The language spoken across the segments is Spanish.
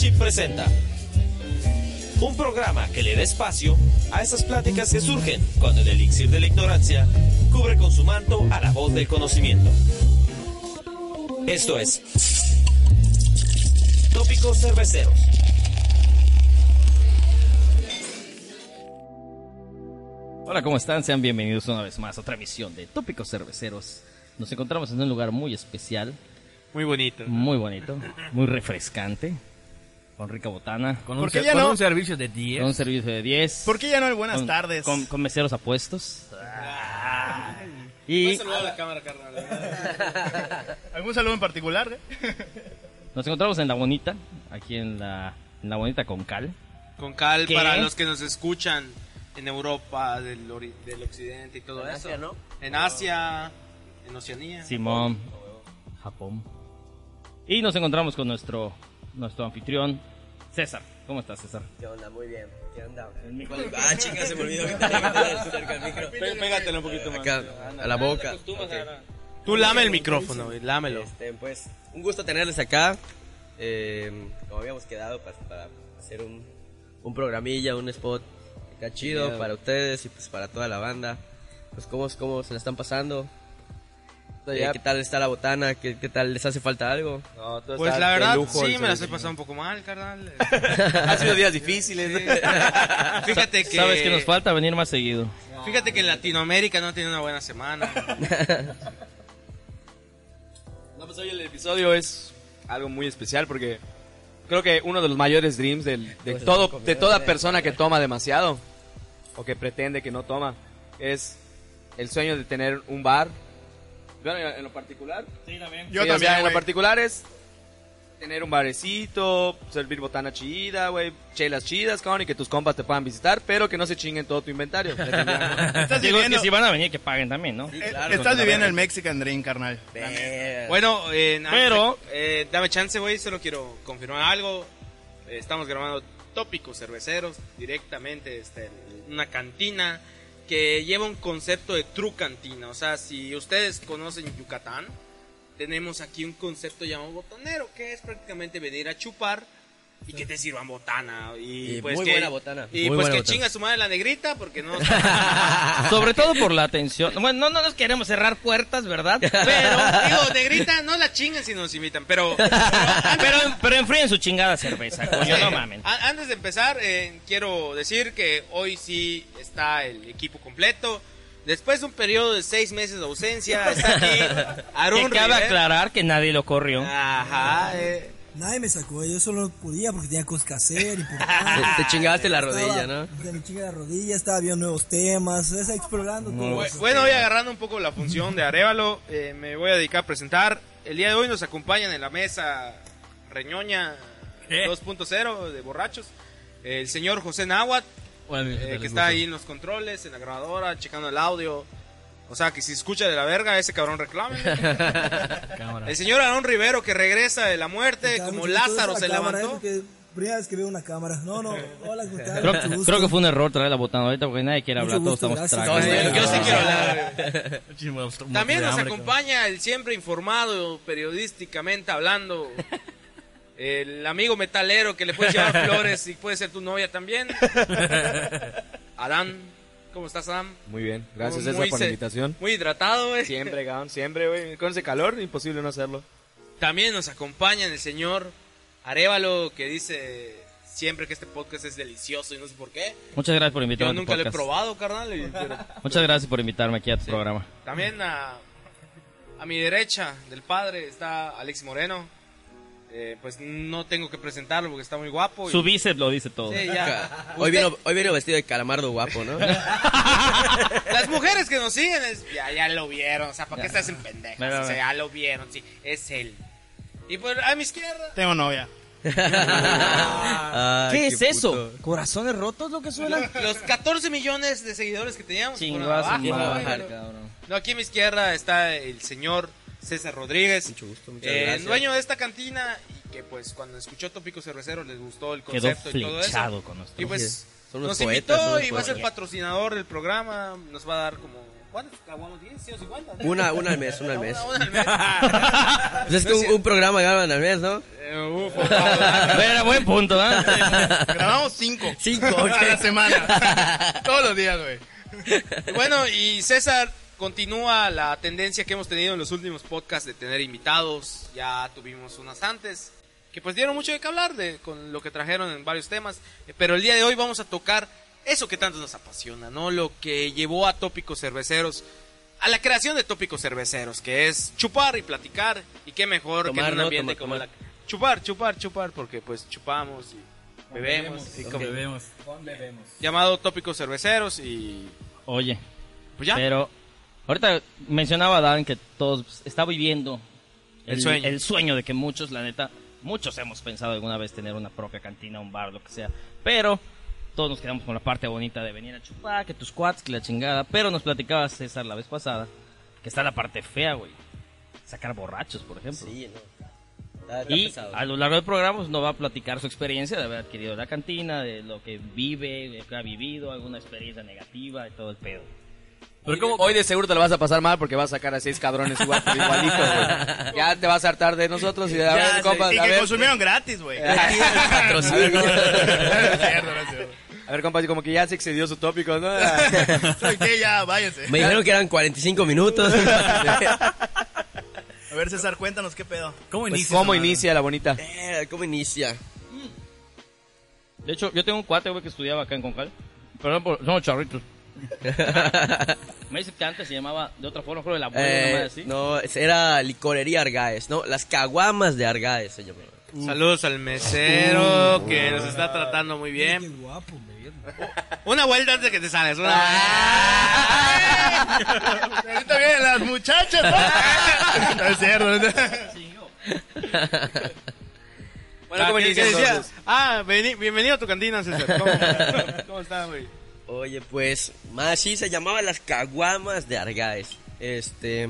Leadership presenta un programa que le da espacio a esas pláticas que surgen cuando el elixir de la ignorancia cubre con su manto a la voz del conocimiento. Esto es Tópicos Cerveceros. Hola, ¿cómo están? Sean bienvenidos una vez más a otra emisión de Tópicos Cerveceros. Nos encontramos en un lugar muy especial, Muy bonito. muy bonito, muy refrescante, con rica botana, con ¿Por un, ser- ya con no? un ser- servicio de 10. con un servicio de 10. ¿Por qué ya no el buenas con- tardes? Con, con meseros apuestos. Y ¿Algún saludo en particular? nos encontramos en La Bonita, aquí en la, en la Bonita con Cal. Con cal ¿Qué? para los que nos escuchan en Europa, del, ori- del occidente y todo eso. En Asia, en Oceanía. Simón, Japón. Y nos encontramos con nuestro, nuestro anfitrión, César. ¿Cómo estás, César? ¿Qué onda? Muy bien. ¿Qué onda? Ah, chica, se me olvidó que tenía que estar cerca del micro. pégatelo un poquito más. Acá, a la boca. Tú lame el micrófono, güey, lámelo. Este, pues, un gusto tenerles acá. Eh, como habíamos quedado pues, para hacer un, un programilla, un spot acá chido para ustedes y pues para toda la banda. Pues, ¿cómo, cómo se la están pasando? Eh, ¿Qué tal está la botana? ¿Qué, qué tal les hace falta algo? Pues la verdad, sí, me la estoy pasando un poco mal, carnal. Han sido días difíciles. Fíjate que... ¿Sabes que nos falta venir más seguido? Fíjate que en Latinoamérica no tiene una buena semana. No, pues hoy el episodio es algo muy especial porque creo que uno de los mayores dreams del- de, Pues, todo, de toda persona que toma demasiado o que pretende que no toma es el sueño de tener un bar. Bueno, en lo particular. Yo Sí, o sea, también, en lo particular es tener un barecito, servir botana chida, güey, chelas chidas, cabrón, y que tus compas te puedan visitar, pero que no se chinguen todo tu inventario. Estás Digo viviendo, que si van a venir, que paguen también, ¿no? Sí, claro. estás viviendo el Mexican Dream, carnal. Bueno, eh, Pero- eh, dame chance, güey, solo quiero confirmar algo. Eh, estamos grabando tópicos cerveceros directamente desde una cantina que lleva un concepto de true cantina. O sea, si ustedes conocen Yucatán, tenemos aquí un concepto llamado botanero, que es prácticamente venir a chupar y que te sirvan botana. Y, Y pues muy que, buena botana. Y Muy pues que botana. chinga su madre la negrita, porque no... Sobre todo por la atención. Bueno, no, no nos queremos cerrar puertas, ¿verdad? Pero, Digo, negrita, no la chinguen si nos invitan, pero... pero, pero enfríen su chingada cerveza, coño, no mamen. Antes de empezar, eh, quiero decir que hoy sí está el equipo completo. Después de un periodo de seis meses de ausencia, está aquí Aaron Que cabe aclarar que nadie lo corrió. Ajá, eh, Nadie me sacó, yo solo no podía porque tenía cosas que hacer. Te, importantes. te chingaste la Estaba- rodilla, ¿no? de mi chinga la rodilla, estaba viendo nuevos temas, estaba explorando todo. bu- bueno, voy agarrando un poco la función de Arevalo. eh, me voy a dedicar a presentar. El día de hoy nos acompañan en la mesa Reñoña 2.0 de borrachos. El señor José Nahuatl, eh, que está ahí en los controles, en la grabadora, checando el audio. O sea, que si escucha de la verga, ese cabrón reclame. El señor Aarón Rivero, que regresa de la muerte, como Lázaro se cámara, levantó. Porque primera vez que veo una cámara. No, no, hola. Creo, creo que fue un error traer la botana ahorita porque nadie quiere hablar, todos estamos tragando. Yo sí quiero hablar. También nos acompaña el siempre informado periodísticamente hablando. El amigo metalero que le puedes llevar flores y puede ser tu novia también. Adán, ¿cómo estás, Adán? Muy bien, gracias César por la invitación. Muy hidratado, güey. Siempre, cabrón, siempre, güey. Con ese calor, imposible no hacerlo. También nos acompaña el señor Arevalo que dice siempre que este podcast es delicioso y no sé por qué. Muchas gracias por invitarme Yo a tu nunca lo he probado, carnal. y- pero- Muchas gracias por invitarme aquí a tu programa. También a, a mi derecha del padre está Alex Moreno. Eh, pues no tengo que presentarlo porque está muy guapo. y- Su bíceps lo dice todo. Sí, ya. Hoy vino, hoy vino vestido de calamardo guapo, ¿no? Las mujeres que nos siguen es- ya, ya lo vieron. O sea, ¿para qué estás en pendejas? O sea, ya lo vieron, sí. Es él. Y pues a mi izquierda. Tengo novia. Ay, ¿Qué es eso? ¿Corazones rotos lo que suena? Los 14 millones de seguidores que teníamos. cabrón. No, aquí a mi izquierda está el señor César Rodríguez. Mucho gusto, muchas eh, gracias. dueño de esta cantina y que pues cuando escuchó Tópico Cervecero les gustó el Quedó concepto y todo eso. con. Y pues Son unos nos poetas, invitó y va a ser patrocinador del programa. Nos va a dar como. ¿Cuántos caguamos? ¿10? ¿100 o 50? Una, una al mes, una al mes. Una, una al mes. Pues es que un, un programa graban al mes, ¿no? Uf, papá. Era buen punto, ¿eh? Grabamos cinco. Cinco, A ok. la semana. Todos los días, güey. Bueno, y César continúa la tendencia que hemos tenido en los últimos podcasts de tener invitados. Ya tuvimos unas antes que pues dieron mucho de qué hablar de con lo que trajeron en varios temas, Eh, pero el día de hoy vamos a tocar eso que tanto nos apasiona, ¿no? Lo que llevó a Tópicos Cerveceros a la creación de Tópicos Cerveceros, que es chupar y platicar y qué mejor que en un ¿no? ambiente como tomar. la chupar, chupar, chupar, porque pues chupamos y bebemos, y como- Bebemos. llamado Tópicos Cerveceros y Oye, pues ya. pero ahorita mencionaba Dan que todos está viviendo El sueño. el sueño de que muchos, la neta, muchos hemos pensado alguna vez tener una propia cantina, un bar, lo que sea, pero todos nos quedamos con la parte bonita de venir a chupar, que tus quads, que la chingada, pero nos platicaba César la vez pasada que está la parte fea, güey. Sacar borrachos, por ejemplo. Sí, no. Está, está Y pesado. a lo largo del programa pues, nos va a platicar su experiencia de haber adquirido la cantina, de lo que vive, de lo que ha vivido, alguna experiencia negativa y todo el pedo. Pero como hoy de seguro te lo vas a pasar mal porque vas a sacar a seis cabrones igual, igualitos, güey. Ya te vas a hartar de nosotros y de a ver, sí. compas, Y a que ver, consumieron gratis, güey. Patrocinio. No es cierto, no es cierto. a ver, compas, como que ya se excedió su tópico, ¿no? ¿Saben qué? Ya, váyanse. Me dijeron que eran 45 minutos. A ver, César, cuéntanos qué pedo. ¿Cómo Pues, inicia? ¿Cómo inicia la bonita? Eh, ¿Cómo inicia? De hecho, yo tengo un cuate, güey, que estudiaba acá en Concal. Pero por- somos charritos. Me dice que antes se llamaba de otra forma, creo de la abuela, Eh, madre así. no, era licorería Argaes, ¿no? Las caguamas de Argaes se llamaba. Saludos al mesero que nos está tratando muy bien. Qué guapo, güey. Una vuelta antes de que te sales. Una Ahorita vienen las muchachas. No es cierto. no. Bueno, ¿cómo ¿qué- inicia qué decía? entonces? Ah, bienvenido a tu cantina, César. ¿Cómo, cómo está, güey? Oye, pues, más sí se llamaba las caguamas de Argaes. Este,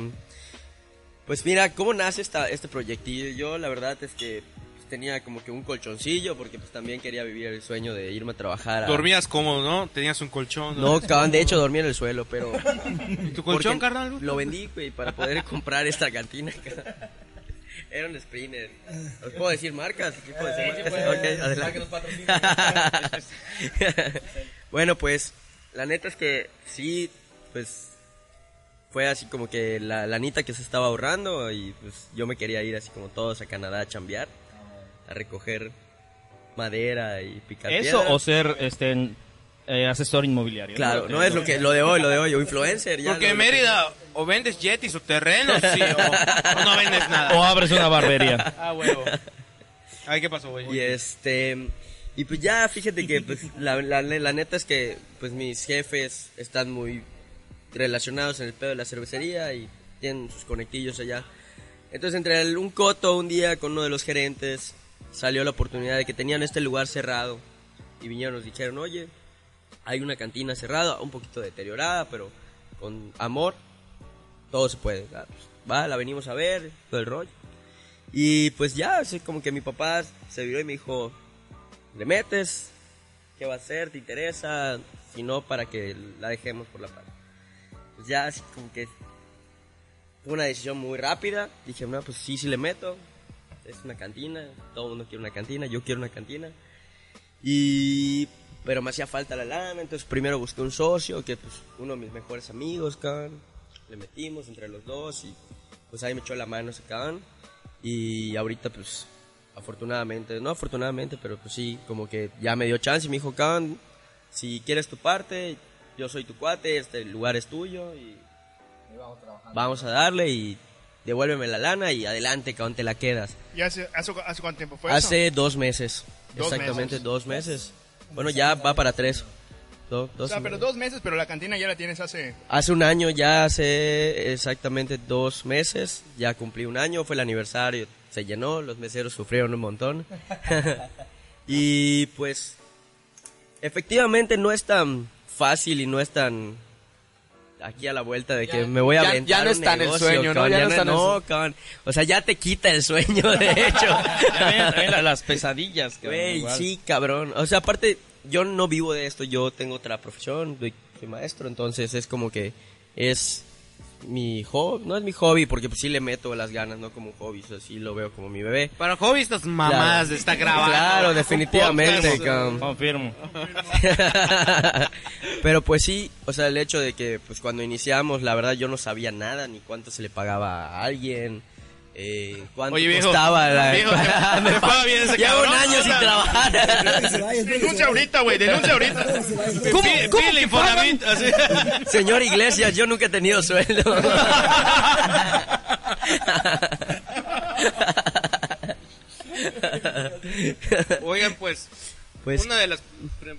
pues mira, ¿cómo nace esta, este proyectillo? Yo la verdad es que pues, tenía como que un colchoncillo porque pues también quería vivir el sueño de irme a trabajar. a- Dormías cómodo, ¿no? Tenías un colchón. No, cabrón, de hecho dormía en el suelo, pero... ¿Y tu colchón, carnal? Lo vendí, güey, para poder comprar esta cantina. Era un Sprinter. ¿Os puedo decir marcas? ¿Sí puedo decir marcas? Ok, adelante. bueno, pues, la neta es que sí, pues, fue así como que la, la anita que se estaba ahorrando y pues yo me quería ir así como todos a Canadá a chambear, a recoger madera y picar Eso piedra. o ser este en- eh, asesor inmobiliario. Claro, no es lo que lo de hoy, lo de hoy, o influencer. ya Porque lo- en Mérida o vendes jetis o terrenos, sí, o, o no vendes nada. O abres una barbería. Ah, huevo. Ay, ¿qué pasó, güey? Y este y pues ya fíjate que pues la, la, la neta es que pues mis jefes están muy relacionados en el pedo de la cervecería y tienen sus conectillos allá. Entonces entre el- un coto un día con uno de los gerentes salió la oportunidad de que tenían este lugar cerrado y vinieron nos dijeron, "Oye, hay una cantina cerrada, un poquito deteriorada, pero con amor todo se puede." Ah, pues, Va, la venimos a ver, todo el rollo. Y pues ya, así como que mi papá se viró y me dijo, ¿le metes? ¿Qué va a hacer? ¿Te interesa? Si no, para que la dejemos por la paz. Pues ya, así como que fue una decisión muy rápida. Dije, no, pues sí, sí le meto. Es una cantina, todo el mundo quiere una cantina, yo quiero una cantina. Y... Pero me hacía falta la lana, entonces primero busqué un socio, que pues uno de mis mejores amigos, cabrón. Le metimos entre los dos y pues ahí me echó la mano ese cabrón. Y ahorita, pues, afortunadamente, no afortunadamente, pero pues sí, como que ya me dio chance y me dijo, cabrón, si quieres tu parte, yo soy tu cuate, este lugar es tuyo y vamos a darle y devuélveme la lana y adelante, cabrón, te la quedas. ¿Y hace, hace, hace cuánto tiempo fue eso? Hace dos meses, Dos exactamente meses. dos meses. Bueno, ya va para tres. Do- O dos sea, pero dos meses, pero la cantina ya la tienes hace... Hace un año, ya hace exactamente dos meses, ya cumplí un año, fue el aniversario, se llenó, los meseros sufrieron un montón. y pues, efectivamente no es tan fácil y no es tan aquí a la vuelta de que me voy a ya- aventar ya no está en el sueño, ¿no? Ya ya no está en el. O sea, ya te quita el sueño, de hecho. La- las pesadillas. Güey, sí, cabrón. O sea, aparte, yo no vivo de esto, yo tengo otra profesión, soy, soy maestro, entonces es como que es mi hobby, no es mi hobby porque pues sí le meto las ganas, no como un hobby, o sea, sí lo veo como mi bebé. Para hobby estas mamadas de estar grabando. Claro, definitivamente. Confirmo. Pero pues sí, o sea, el hecho de que pues cuando iniciamos, la verdad yo no sabía nada, ni cuánto se le pagaba a alguien, eh, cuánto Oye, viejo, costaba la... viejo, ¿te- Me te paga bien ese Llevo un año sin trabajar. Se que se Denuncia ahorita, güey, denuncia ahorita. Se. ¿Cómo, Infonavit, así. Señor Iglesias, yo nunca he tenido sueldo. Oigan, pues, Pues- una de las,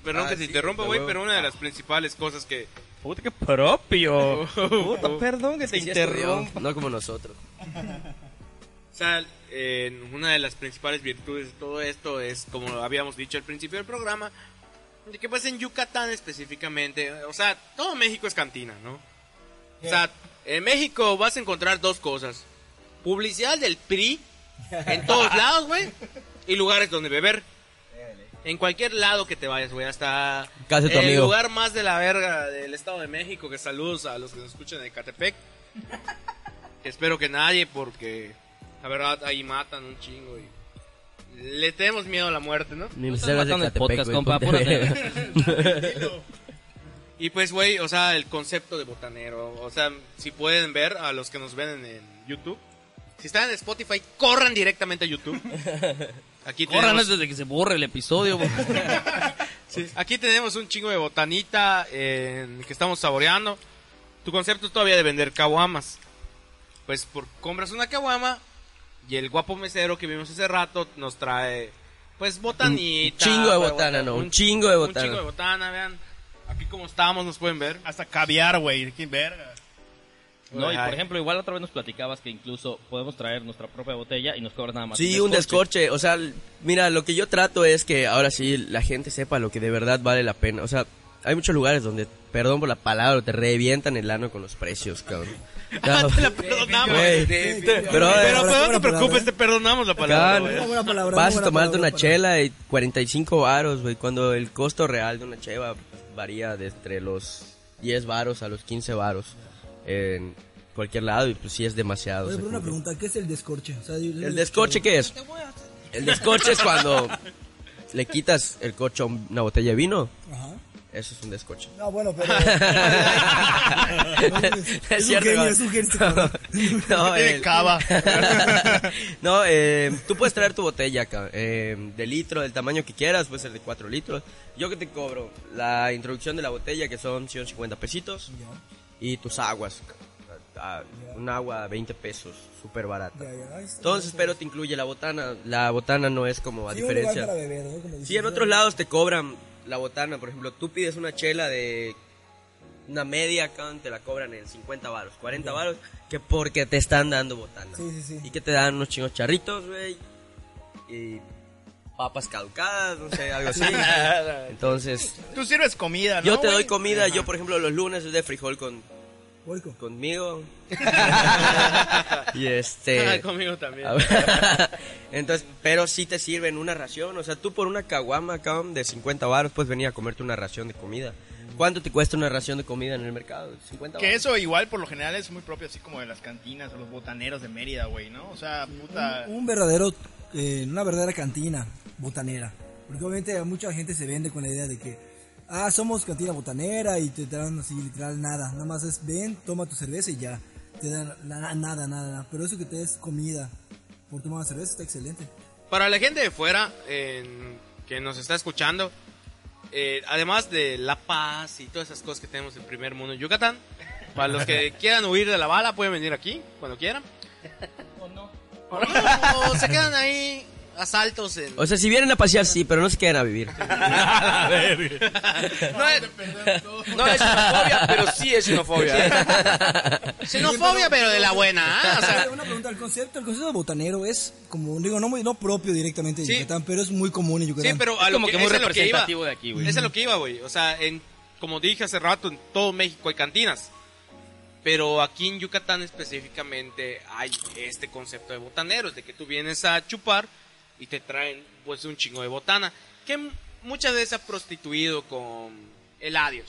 perdón Ah, que sí, interrumpa, güey, pero una de las principales cosas que, Puta, qué propio. Puta, perdón que te Sí interrumpa. no como nosotros. O sea, eh, una de las principales virtudes de todo esto es, como habíamos dicho al principio del programa, de que pues en Yucatán específicamente, o sea, todo México es cantina, ¿no? O sea, en México vas a encontrar dos cosas. Publicidad del PRI en todos lados, güey, y lugares donde beber. En cualquier lado que te vayas, güey, hasta Casa de tu el amigo. lugar más de la verga del Estado de México, que saludos a los que nos escuchan de Catepec. Espero que nadie, porque la verdad ahí matan un chingo y le tenemos miedo a la muerte, ¿no? Ni me estás salgas de Catepec, podcast, güey, compa, ponte apúrate. Y pues, güey, o sea, el concepto de botanero. O sea, si pueden ver a los que nos ven en, en YouTube. Si están en Spotify, corran directamente a YouTube. Aquí Corran tenemos, antes de que se borre el episodio. sí, aquí tenemos un chingo de botanita eh, que estamos saboreando. Tu concepto es todavía de vender caguamas. Pues por, compras una caguama y el guapo mesero que vimos hace rato nos trae, pues, botanita. Un chingo de botana, no, un un chingo de Un botana. chingo de botana, vean. Aquí como estamos nos pueden ver. Hasta caviar, güey. Qué verga. No, y por ejemplo, igual otra vez nos platicabas que incluso podemos traer nuestra propia botella y nos cobran nada más. Sí, un descorche. O sea, mira, lo que yo trato es que ahora sí la gente sepa lo que de verdad vale la pena. O sea, hay muchos lugares donde, perdón por la palabra, te revientan el ano con los precios, cabrón. No, Te la perdonamos. pero, Pero, no te palabra, preocupes, ¿eh? te perdonamos la palabra. Buena palabra, Vas a tomarte una palabra. chela y 45 varos, güey, cuando el costo real de una cheva varía de entre los 10 varos a los 15 varos en cualquier lado y pues sí es demasiado. Oye, pero una pregunta, ¿qué es el descorche? O sea, yo- yo- ¿El descorche qué es? El descorche es cuando le quitas el corcho a una botella de vino. Ajá. Eso es un descorche. No, bueno, pero... Es es un cierto, es un genio cabrón. No, el- cava. no, eh, tú puedes traer tu botella acá, eh, de litro, del tamaño que quieras, puede ser de 4 litros. Yo que te cobro la introducción de la botella, que son 150 pesitos, y tus aguas. ah, Un agua 20 pesos, súper barata. Ahí está. Entonces, pero te incluye la botana. La botana no es como a Sí, diferencia. para beber, ¿no? Como Sí, dices, en otros lados te cobran la botana. Por ejemplo, tú pides una chela de una media acá, te la cobran en 50 varos, 40 varos, que porque te están dando botana. Sí, sí, sí. Y que te dan unos chingos charritos, güey. Y papas caducadas, no sé, algo así. Entonces, Tú sirves comida, ¿no? yo te doy comida. Yo, por ejemplo, los lunes es de frijol con, Conmigo. y Ah, este... conmigo también. Entonces, pero sí te sirven una ración, o sea, tú por una caguama de 50 baros puedes venir a comerte una ración de comida. ¿Cuánto te cuesta una ración de comida en el mercado? 50 Que eso igual por lo general es muy propio así como de las cantinas o los botaneros de Mérida, güey, ¿no? O sea, puta... Un verdadero, eh, una verdadera cantina botanera. Porque obviamente mucha gente se vende con la idea de que, ah, somos cantina botanera y te dan así literal nada. Nada más es, ven, toma tu cerveza y ya. Te dan nada, nada, nada. Pero eso que te des comida por tomar cerveza está excelente. Para la gente de fuera que nos está escuchando, eh, además de La Paz y todas esas cosas que tenemos en primer mundo en Yucatán, para los que quieran huir de la bala, pueden venir aquí cuando quieran. O no. O se quedan ahí asaltos en... O sea, si vienen a pasear, sí, pero no se queden a vivir. No es, No es xenofobia, pero sí es xenofobia. xenofobia, pero de la buena, ¿ah? O sea, una pregunta, el concepto, el concepto de botanero es como, digo, no, muy, no propio directamente de Sí. Yucatán, pero es muy común en Yucatán. Sí, pero a lo como que muy que iba. representativo de aquí, güey. Eso es lo que iba, güey. O sea, en, como dije hace rato, en todo México hay cantinas. Pero aquí en Yucatán específicamente hay este concepto de botaneros, de que tú vienes a chupar y te traen pues un chingo de botana, que muchas veces ha prostituido con el adiós.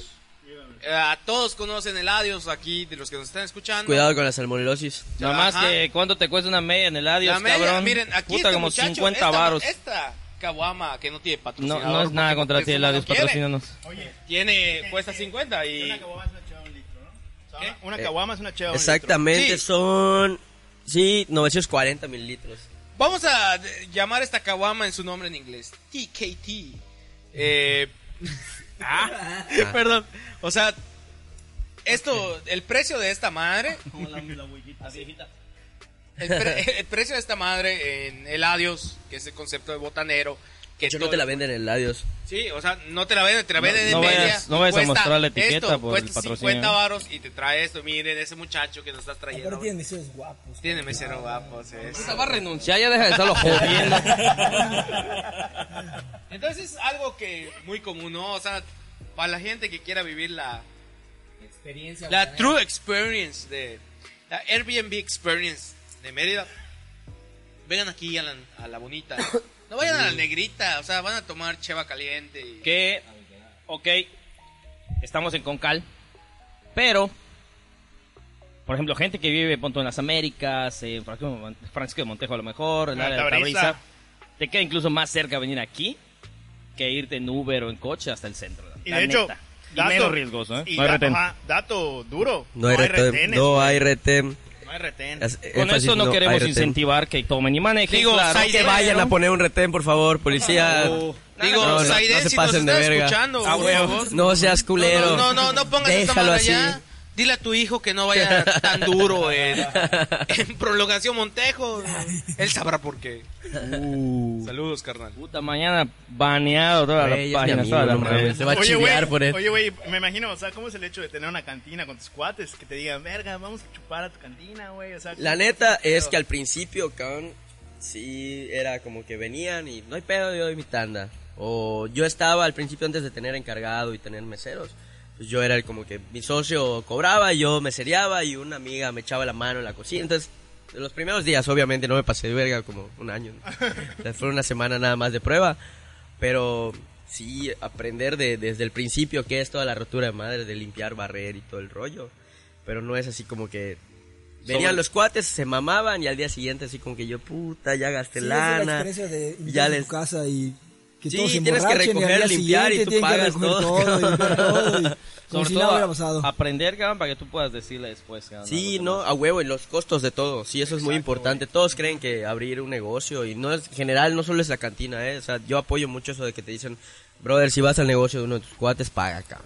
Eh, a todos conocen el Adios aquí, de los que nos están escuchando. Cuidado con la salmonelosis. Nada más que, ¿cuánto te cuesta una media en el La media, cabrón? miren, aquí Puta, este como muchacho, 50 esta, varos. Esta caguama que no tiene No, patrocinador. no es nada contra ti, el no quiere. patrocínanos. Tiene, cuesta 50 y... Una caguama es una cheva de un litro, ¿no? ¿Qué? Una Eh, caguama es una cheva de un Exactamente, Sí. son... Sí, 940 mililitros. Vamos a llamar esta caguama en su nombre en inglés. TKT. Eh, ah, perdón. O sea, esto, el precio de esta madre, el, pre- el precio de esta madre en el Adios, que es el concepto de botanero, que Yo no te la venden en el adiós. Sí, o sea, no te la venden, te la venden no en vayas- media. no y vayas a mostrar la etiqueta esto, por el cuesta patrocinio. 50 varos y te trae esto. Miren, ese muchacho que nos estás trayendo. Aparte tienen meseros guapos. Tiene mesero guapos. Puta, va a renunciar, ya deja de estarlo jodiendo. Entonces es algo que muy común, ¿no? O sea, para la gente que quiera vivir la Experiencia. la botanera. true experience de la Airbnb experience de Mérida, vengan aquí a la, a la bonita. No vayan a la negrita, o sea, van a tomar cheva caliente. y- que, ok, estamos en Concal, pero, por ejemplo, gente que vive punto en las Américas, en Francisco de Montejo a lo mejor, en el Ah, área de Tabriza. Tabriza, te queda incluso más cerca venir aquí que irte en Uber o en coche hasta el centro. Y la de hecho, neta. Y menos riesgoso, ¿eh? y No hay da- retén. ajá, dato duro. No hay retén. retenes, No hay retén. No hay retén. Es- Con énfasis, eso no, hay queremos incentivar que tomen y manejen. Digo, claro. Saide- Que vayan a poner un retén, por favor, policía. Digo, No, no, Saiden, no se si nos pasen de verga. escuchando, A por favor. No seas culero. No, no, no, no pongas esta Déjalo madre así. allá. Dile a tu hijo que no vaya tan duro en, en prolongación Montejo. Él sabrá por qué. Uh. Saludos, carnal. Puta, mañana baneado amigo, no mames. redes. Se va a Oye, güey, por él. Oye, güey, me imagino, o sea, ¿cómo es el hecho de tener una cantina con tus cuates? Que te digan, verga, vamos a chupar a tu cantina, güey. O sea, La neta es que al principio, cabrón, sí era como que venían y no hay pedo, yo doy mi tanda. O yo estaba al principio antes de tener encargado y tener meseros. Pues yo era el como que mi socio cobraba, yo me seriaba y una amiga me echaba la mano en la cocina. Entonces, en los primeros días obviamente no me pasé de verga como un año. ¿no? O sea, Fue una semana nada más de prueba. Pero sí, aprender de, desde el principio qué es toda la rotura de madre, de limpiar, barrer y todo el rollo. Pero no es así como que Venían Sobre- los cuates, se mamaban y al día siguiente así como que yo, puta, ya gasté Sí, esa es la lana. de ya les... tu casa y que Sí, todos se tienes que al recoger, limpiar y tú pagas todo, todo, y todo y como Sobre si todo aprender, cabrón, para que tú puedas decirle después. cabrón, Sí, no, a huevo, y los costos de todo, sí, eso es muy importante. Todos creen que abrir un negocio y no es, en general no solo es la cantina, eh, o sea, yo apoyo mucho eso de que te dicen, brother, si vas al negocio de uno de tus cuates, paga acá.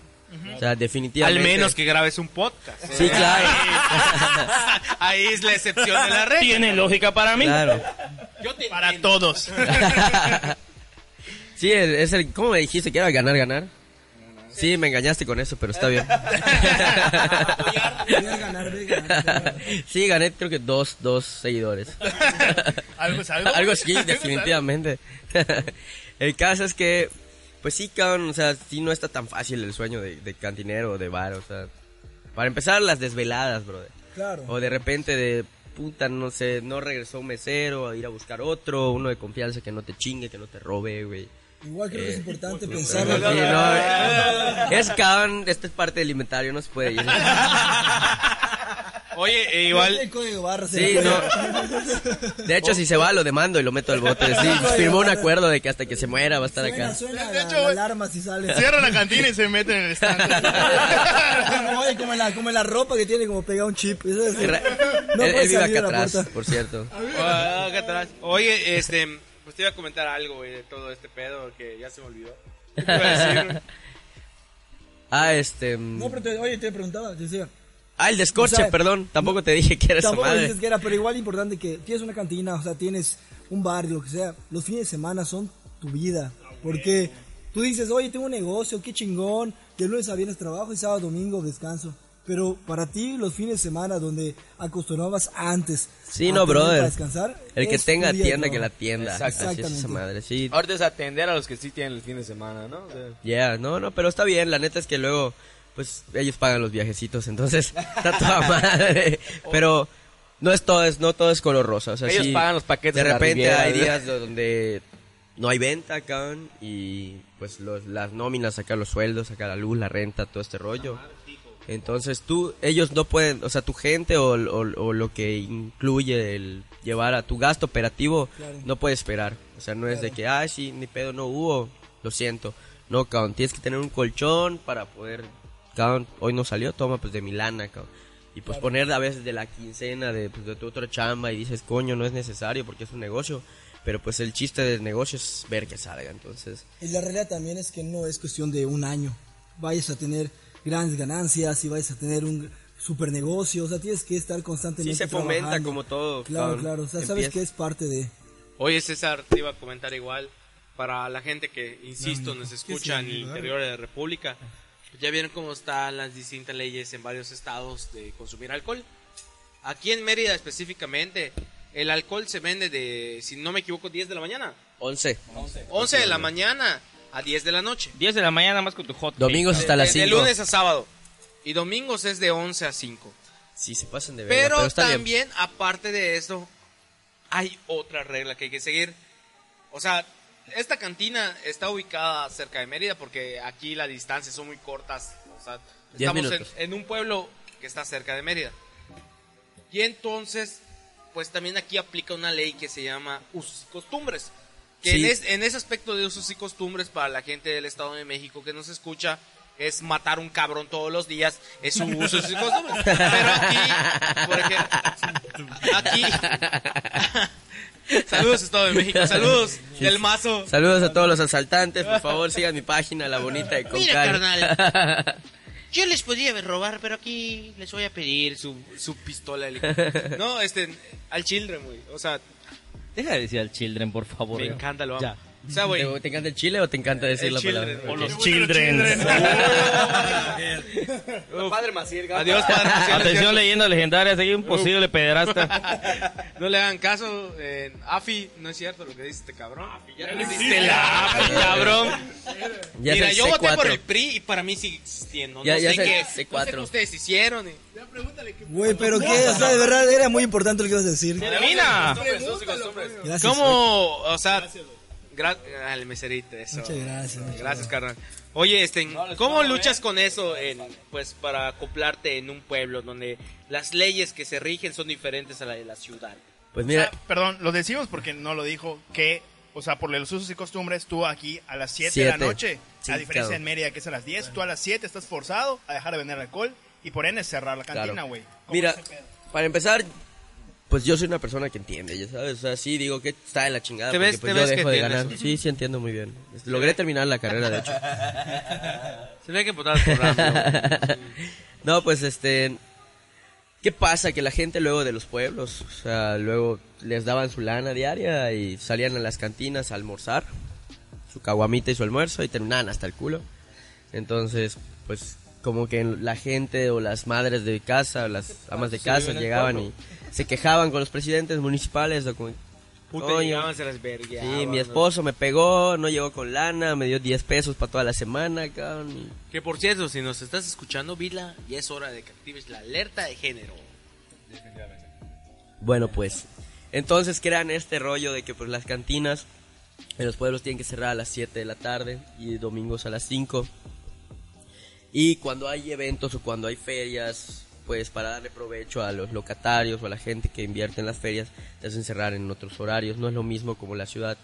O sea, Al definitivamente. menos que grabes un podcast. Sí, claro. Ahí es la excepción de la regla. Tiene lógica para mí. claro. Yo te Para entiendo. todos. Sí, es es el, ¿cómo me dijiste que era ganar, ganar? Sí, me engañaste con eso, pero está bien. Voy a ganar, voy a ganar. Sí, gané creo que dos, dos seguidores. Algo es algo. Algo es definitivamente. el caso es que, pues sí, cabrón, o sea, sí no está tan fácil el sueño de, de cantinero o de bar, o sea, para empezar las desveladas, brother. Claro. O de repente de, puta, no sé, no regresó un mesero, a ir a buscar otro, uno de confianza que no te chingue, que no te robe, güey. Igual creo que es Eh, importante Sí, pensar no, eh, es cabrón, esto es parte del inventario, no se puede ir. Oye, e Igual el código barra Sí, no. De hecho, si se va, lo demando y lo meto al bote. Sí, firmó un acuerdo de que hasta que se muera va a estar Suena, acá. suena De la, hecho, la alarma si sale. Cierran la cantina y se meten en el stand. Oye, como en la, como en la ropa que tiene como pegado un chip. Él, no él puede vive acá atrás, por cierto. Ah, acá atrás. Oye, este, pues te iba a comentar algo, güey, de todo este pedo que ya se me olvidó. ¿Qué te iba a decir? Ah, este. mm, No, pero te- oye, te preguntaba, te decía. Ah, el descorche, O sea, perdón. Tampoco te dije que era esa Tampoco madre. dices que era, pero igual importante que tienes una cantina, o sea, tienes un bar, lo que sea. Los fines de semana son tu vida. Porque tú dices, oye, tengo un negocio, qué chingón. El lunes a viernes trabajo y sábado, domingo descanso. Pero para ti, los fines de semana donde acostumbrabas antes. Sí, a no, brother. Para descansar. El que tenga de tienda, que la tienda. Así es Exactamente. esa madre, sí. Ahorita es atender a los que sí tienen el fin de semana, ¿no? O sea, Yeah, no, no, pero está bien. La neta es que luego, pues, ellos pagan los viajecitos, entonces está toda madre. Pero no es todo, es, no todo es color rosa. O sea, Ellos sí, pagan los paquetes De de la repente Riviera, hay días do- donde no hay venta, cabrón, y pues los, las nóminas, sacar los sueldos, sacar la luz, la renta, todo este rollo. Entonces tú, ellos no pueden, o sea, tu gente o, o- o lo que incluye el llevar a tu gasto operativo, Claro. no puede esperar. O sea, no es de que, ay, sí, ni pedo, no hubo, lo siento. No, cabrón, tienes que tener un colchón para poder, cabrón, hoy no salió, toma pues de mi lana, cabrón. Y pues poner a veces de la quincena de, pues, de tu otra chamba y dices, coño, no es necesario porque es un negocio. Pero pues el chiste del negocio es ver que salga, entonces... Y la realidad también es que no es cuestión de un año. Vayas a tener grandes ganancias y vayas a tener un super negocio. O sea, tienes que estar constantemente Sí se fomenta trabajando. como todo. Claro, cabrón. claro. O sea, sabes Empieza- que es parte de... Oye, César, te iba a comentar igual. Para la gente que, insisto, nos escucha en el interior de la República, ya vieron cómo están las distintas leyes en varios estados de consumir alcohol. Aquí en Mérida específicamente, el alcohol se vende de, si no me equivoco, 10 de la mañana. 11. 11 de la mañana a 10 de la noche. 10 de la mañana más con tu hot. Domingos hasta las de, de 5. lunes a sábado. Y domingos es de 11 a 5. Sí, se pasan de verga, Pero, pero, está bien. también, aparte de esto, hay otra regla que hay que seguir. O sea, esta cantina está ubicada cerca de Mérida porque aquí las distancias son muy cortas. O sea, estamos en, un pueblo que está cerca de Mérida. Y entonces, pues también aquí aplica una ley que se llama usos y costumbres. Que Sí. en, es- en ese aspecto de usos y costumbres para la gente del Estado de México que nos escucha es matar un cabrón todos los días, es su usos y costumbres. Pero aquí, por ejemplo, aquí... Saludos Estado de México, saludos del mazo. Saludos a todos los asaltantes. Por favor, sigan mi página, la bonita de Concal. Mira, carnal. Yo les podría robar, pero aquí les voy a pedir su, su pistola. No, este, al children, güey. O sea, Deja de decir al children, por favor. me encanta, lo amo. Ya. O sea, güey, ¿Te, te encanta el chile o te encanta decir El la children, palabra? o los children. Padre Maciel, adiós, padre. Maciel, Atención, es leyenda legendaria, seguí un posible pederasta. No le hagan caso. eh, Afi, no es cierto lo que dice este cabrón. Ya no existe la AFI, cabrón. Ya Mira, yo el voté por C4. el PRI y para mí sigue existiendo. Ya- no ya sé qué, no sé C4. qué ustedes hicieron. y- Güey, pero qué, o sea, de verdad era muy importante lo que ibas a decir. Termina. Gracias. ¿Cómo? O sea, ah, el meserito, eso. Muchas gracias. muchas Gracias, carnal. Oye, este, ¿cómo luchas con eso en, pues, para acoplarte en un pueblo donde las leyes que se rigen son diferentes a la de la ciudad? Pues O mira, sea, perdón, lo decimos porque no lo dijo, que, o sea, por los usos y costumbres, tú aquí a las 7 de la noche, Sí, a diferencia claro. en Mérida que es a las 10, tú a las 7 estás forzado a dejar de vender alcohol y por ende cerrar la cantina, güey. ¿Cómo Mira, para empezar, pues yo soy una persona que entiende, ya sabes, o sea, sí digo que está en la chingada ¿Te porque ves- pues te yo ves dejo de ganar. Sí, sí entiendo muy bien. Este, Logré terminar la carrera, de hecho. Se ve que votar por AMLO. No, pues este. ¿Qué pasa? Que la gente luego de los pueblos, o sea, luego les daban su lana diaria y salían a las cantinas a almorzar, su caguamita y su almuerzo y terminaban hasta el culo. Entonces, pues como que la gente o las madres de casa, las amas de casa llegaban y se quejaban con los presidentes municipales o con... Puta, "Coño, llegaban, se las vergueaban, Sí, mi ¿no? esposo me pegó, no llegó con lana, me dio 10 pesos para toda la semana, cabrón. y- Que por cierto, si nos estás escuchando, Vila, ya es hora de que actives la alerta de género. Bueno, pues, entonces crean este rollo de que pues las cantinas en los pueblos tienen que cerrar a las 7 de la tarde y domingos a las 5. Y cuando hay eventos o cuando hay ferias, pues para darle provecho a los locatarios o a la gente que invierte en las ferias, te hacen cerrar en otros horarios, no es lo mismo como la ciudad.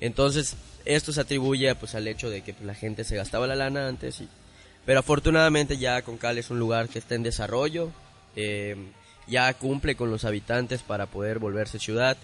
Entonces, esto se atribuye pues al hecho de que pues, la gente se gastaba la lana antes y pero afortunadamente ya Concal es un lugar que está en desarrollo, eh, ya cumple con los habitantes para poder volverse ciudad.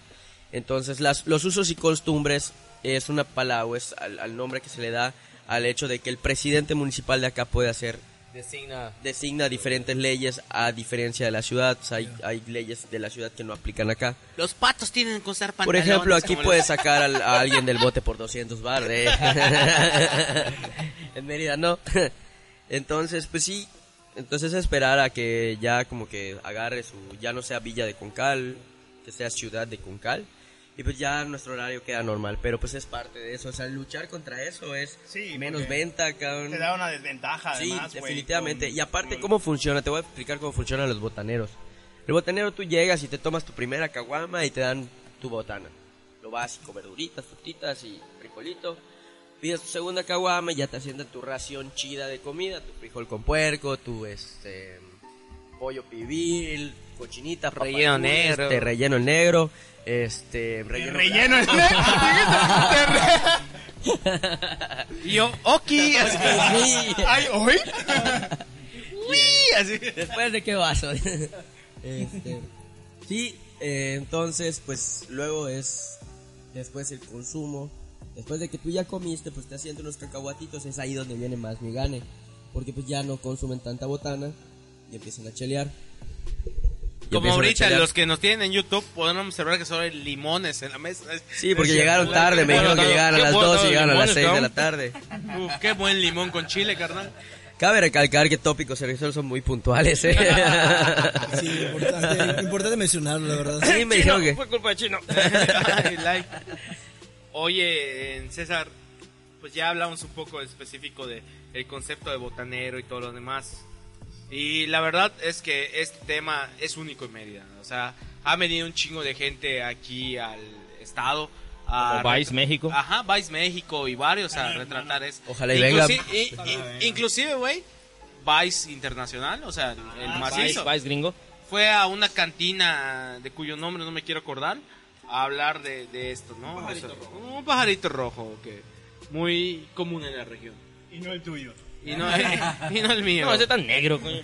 Entonces las, los usos y costumbres es una palabra, es al, al nombre que se le da al hecho de que el presidente municipal de acá puede hacer, Designa. designa diferentes leyes a diferencia de la ciudad. O sea, hay, hay leyes de la ciudad que no aplican acá. Los patos tienen que usar Por pantalones. ejemplo, aquí puedes sacar al- a alguien del bote por 200 bar. ¿eh? en Mérida no. Entonces, pues sí. Entonces esperar a que ya como que agarre su... Ya no sea Villa de Concal, que sea Ciudad de Concal. Y pues ya nuestro horario queda normal. Pero pues es parte de eso. O sea, luchar contra eso es Sí, menos venta, cabrón. Te da una desventaja, además, definitivamente. con- y aparte, con- ¿cómo funciona? Te voy a explicar cómo funcionan los botaneros. El botanero tú llegas y te tomas tu primera caguama y te dan tu botana. lo básico, verduritas, frutitas y frijolito. Pides tu segunda caguama y ya te haciendo tu ración chida de comida, tu frijol con puerco, tu este pollo pibil, cochinita, Relleno negro. este, relleno negro, este relleno, Relleno es Y yo, Oki. Ay, ¿hoy? así. Después de qué vaso. este, sí, eh, entonces, pues luego es después el consumo. Después de que tú ya comiste, pues te haciendo unos cacahuatitos, es ahí donde viene más mi gane. Porque pues ya no consumen tanta botana y empiezan a chelear. Y Como ahorita los que nos tienen en YouTube podrán observar que solo hay limones en la mesa. Sí, porque llegaron tarde, me dijeron que llegaran a las bueno, 2 y llegaron a las limones, 6 de la tarde. Uf, qué buen limón con chile, carnal. Cabe recalcar que tópicos servicios son muy puntuales, ¿eh? Sí, importante, importante mencionarlo, la verdad. Sí, me dijeron que... Fue culpa de Chino. Ay, like. Oye, en César, pues ya hablamos un poco específico de el concepto de botanero y todo lo demás. Y la verdad es que este tema es único en Mérida. O sea, ha venido un chingo de gente aquí al estado. a Como Vice México. Ajá, Vice México y varios a retratar eso. Ojalá y venga. Inclusive, güey, Vice Internacional, o sea, el Vice, macizo Vice gringo. fue a una cantina de cuyo nombre no me quiero acordar a hablar de, de esto, ¿no? Un pajarito rojo. Un pajarito rojo, que muy común en la región. Y no el tuyo. Y no, y no el mío. No, ese tan negro, coño.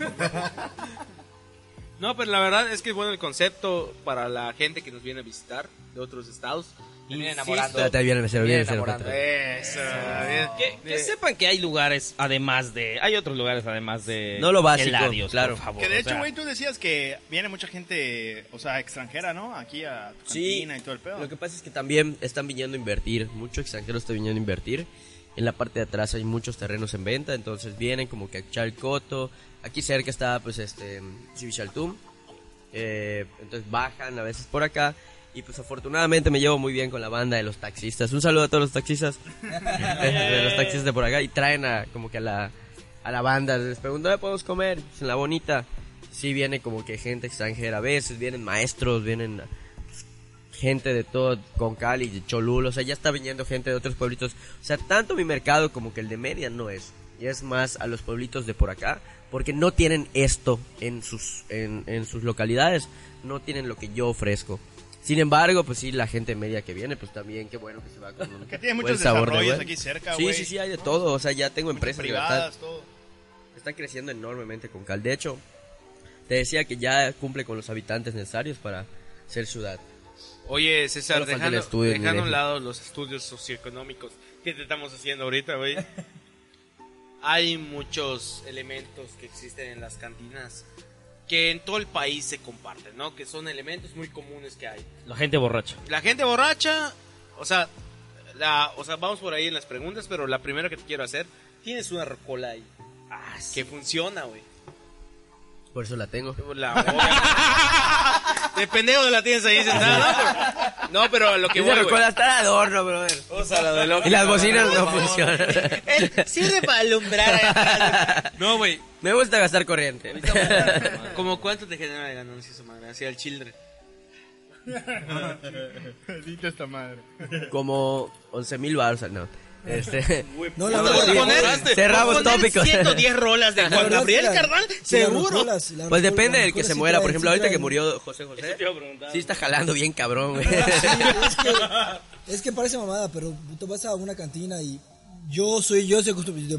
No, pero la verdad es que es bueno el concepto para la gente que nos viene a visitar de otros estados. viene Insisto- enamorando. Viene el mesero, Viene mesero. enamorando. Eso, bien. Que, sepan que hay lugares además de... Hay otros lugares además de... No lo básico, Eladios, claro. por favor, Que de o hecho, sea, güey, tú decías que viene mucha gente, o sea, extranjera, ¿no? Aquí a tu Sí, y todo el pedo. lo que pasa es que también están viniendo a invertir, mucho extranjero está viniendo a invertir. En la parte de atrás hay muchos terrenos en venta, entonces vienen como que a echar el coto. Aquí cerca está pues este Civichaltum. Eh, entonces bajan a veces por acá y pues afortunadamente me llevo muy bien con la banda de los taxistas. Un saludo a todos los taxistas de los taxistas de por acá y traen a como que a la a la banda, les pregunto, ¿dónde podemos comer? Pues, en la bonita. Sí viene como que gente extranjera, a veces vienen maestros, vienen gente de todo, con Cali, de Cholula, o sea, ya está viniendo gente de otros pueblitos. O sea, tanto mi mercado como que el de Mérida no es. Y es más a los pueblitos de por acá, porque no tienen esto en sus, en, en sus localidades, no tienen lo que yo ofrezco. Sin embargo, pues sí, la gente media que viene, pues también, qué bueno que se va con un Que tiene muchos sabor de desarrollos buen. aquí cerca, Sí, sí, sí, hay de todo, o sea, ya tengo empresas de Privadas, todo. está creciendo enormemente con Cal. De hecho, te decía que ya cumple con los habitantes necesarios para ser ciudad. Oye, César, dejando, estudio en dejando a un lado los estudios socioeconómicos que te estamos haciendo ahorita, güey. Hay muchos elementos que existen en las cantinas que en todo el país se comparten, ¿no? Que son elementos muy comunes que hay. La gente borracha. La gente borracha, o sea, la, o sea, vamos por ahí en las preguntas, pero la primera que te quiero hacer, tienes una rocola ahí que funciona, güey. Por eso la tengo. La de pendejo de la tienes ahí sentada, ¿no? Pero, no, pero lo que voy, recuerda el adorno, brother. O sea, la de loco. Y las bocinas no funcionan. Él sirve para alumbrar. No, güey. Me gusta gastar corriente. ¿Cómo cuánto te genera de ganancia esa madre? Hacia el children. Dite esta madre. Como 11 mil baros. No. Este, No, la verdad, poner- cerramos tópicos. 110 rolas de Juan Gabriel, carnal. Seguro. pues depende del que se muera. Por ejemplo, ahorita que murió José José. Sí está jalando bien cabrón. Sí, es que, es que parece mamada, pero tú vas a una cantina y yo soy, yo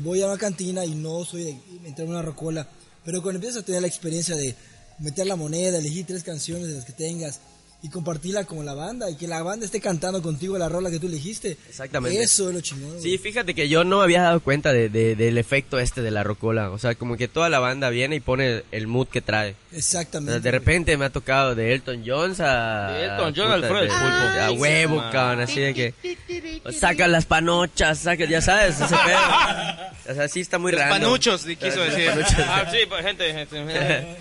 voy a una cantina y no soy de entrar a una rocola, pero cuando empiezas a tener la experiencia de meter la moneda, elegir tres canciones de las que tengas y compartirla con la banda y que la banda esté cantando contigo la rola que tú elegiste, Exactamente. eso es lo chingón. güey. Sí, fíjate que yo no había dado cuenta de, de- del efecto este de la rocola. O sea, como que toda la banda viene y pone el mood que trae. O sea, Exactamente. de repente me ha tocado de Elton Jones a... De Elton John al Pulpo. A huevo, cabrón, así de que... Saca las panochas, saca, ya sabes, ese pedo. O sea, sí está muy raro. panuchos, quiso decir. Ah, sí, pues, gente, gente.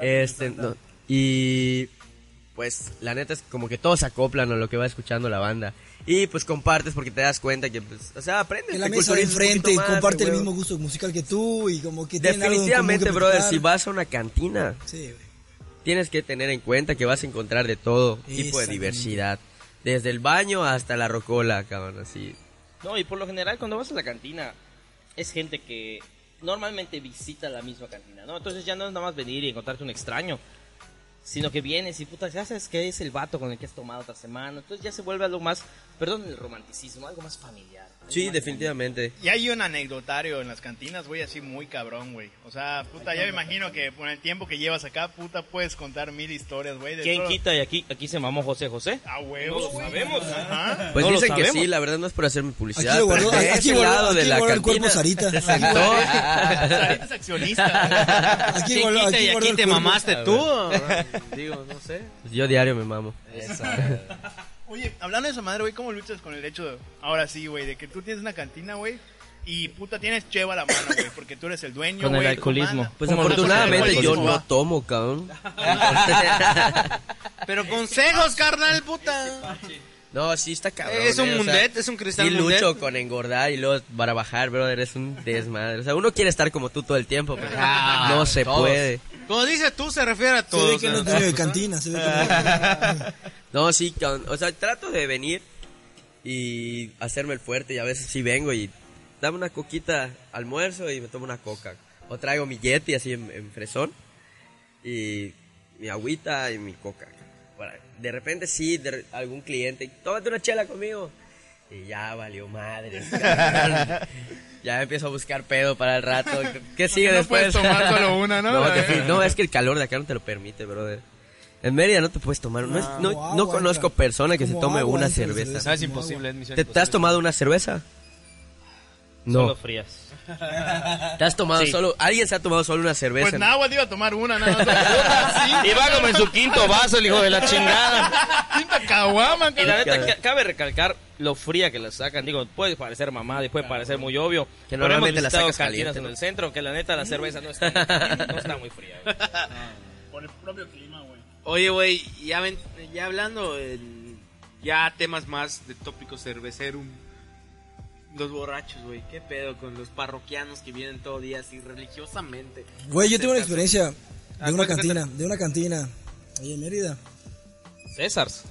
Este, no. Y pues la neta es como que todos se acoplan a lo que va escuchando la banda. Y pues compartes porque te das cuenta que, pues, o sea, aprendes. que la mesa de enfrente más, comparte el mismo gusto musical que tú y como que algo en Definitivamente, brother, si vas a una cantina, Sí, tienes que tener en cuenta que vas a encontrar de todo tipo de diversidad. Desde el baño hasta la rocola, cabrón, así. No, y por lo general cuando vas a la cantina es gente que normalmente visita la misma cantina, ¿no? Entonces ya no es nada más venir y encontrarte un extraño, sino que vienes y puta, ya sabes que es el vato con el que has tomado otra semana, entonces ya se vuelve algo más, perdón el romanticismo, algo más familiar. Sí, definitivamente. Y hay un anecdotario en las cantinas, güey, así muy cabrón, güey. O sea, puta, ya me imagino que con el tiempo que llevas acá, puta, puedes contar mil historias, güey. de ¿Quién todo- quita y aquí, aquí se mamó José José? A huevo, No lo sabemos. Ajá. Pues No lo dicen que sí, la verdad no es por hacerme publicidad. Aquí lo pero guardó- de aquí ese guardó- lado de aquí la guardó el cuerpo Sarita. se sentó. Sarita es accionista. Aquí, ¿Quién guardó- quita y aquí te mamaste tú? Digo, no sé. Pues yo diario me mamo. Oye, hablando de esa madre, güey, ¿cómo luchas con el hecho de, ahora sí, güey, de que tú tienes una cantina, güey, y puta tienes cheva a la mano, güey, porque tú eres el dueño, Con el alcoholismo. Pues ¿Cómo luchas con el afortunadamente yo no tomo, cabrón. Pero consejos, carnal, puta. No, sí está cabrón. Es un eh, o sea, mundet, es un cristal Sí mundet. lucho con engordar y luego para bajar, brother, es un desmadre. O sea, uno quiere estar como tú todo el tiempo, pero Ah, no se todos. puede. Como dice tú, se refiere a Se todos. ve que no de cantina, se ve que no. No, sí, o sea, trato de venir y hacerme el fuerte y a veces sí vengo y dame una coquita almuerzo y me tomo una coca. O traigo mi Yeti así en, en fresón y mi agüita y mi coca. De repente sí, de algún cliente, tómate una chela conmigo. Y ya valió madre. ya empiezo a buscar pedo para el rato. ¿Qué sigue No después? puedes tomar solo una, ¿no? No, no, es que el calor de acá no te lo permite, brother. En Mérida no te puedes tomar. No, es- no, no conozco persona que se tome agua una cerveza. No, es imposible, es misión ¿Te, te has imposible. tomado una cerveza? Solo No. frías. ¿Te has tomado Sí. solo? ¿Alguien se ha tomado solo una cerveza? Pues nada, te iba a tomar una, nada más. Y va como en su quinto vaso, el hijo de la chingada. Cinta caguama, Y la neta, ca- cabe recalcar lo fría que la sacan. Digo, puede parecer mamada y puede parecer muy obvio. Que normalmente la sacas caliente, en el centro, que la neta la cerveza no está muy, no está muy fría. güey. Por el propio clima, güey. Oye, güey, ya, ven- ya hablando en ya temas más de tópicos cerveceros. Los borrachos, güey. ¿Qué pedo con los parroquianos que vienen todo día así religiosamente? Güey, yo tengo una experiencia Ah, de una cuenta, cantina, de una cantina ahí en Mérida. Césars.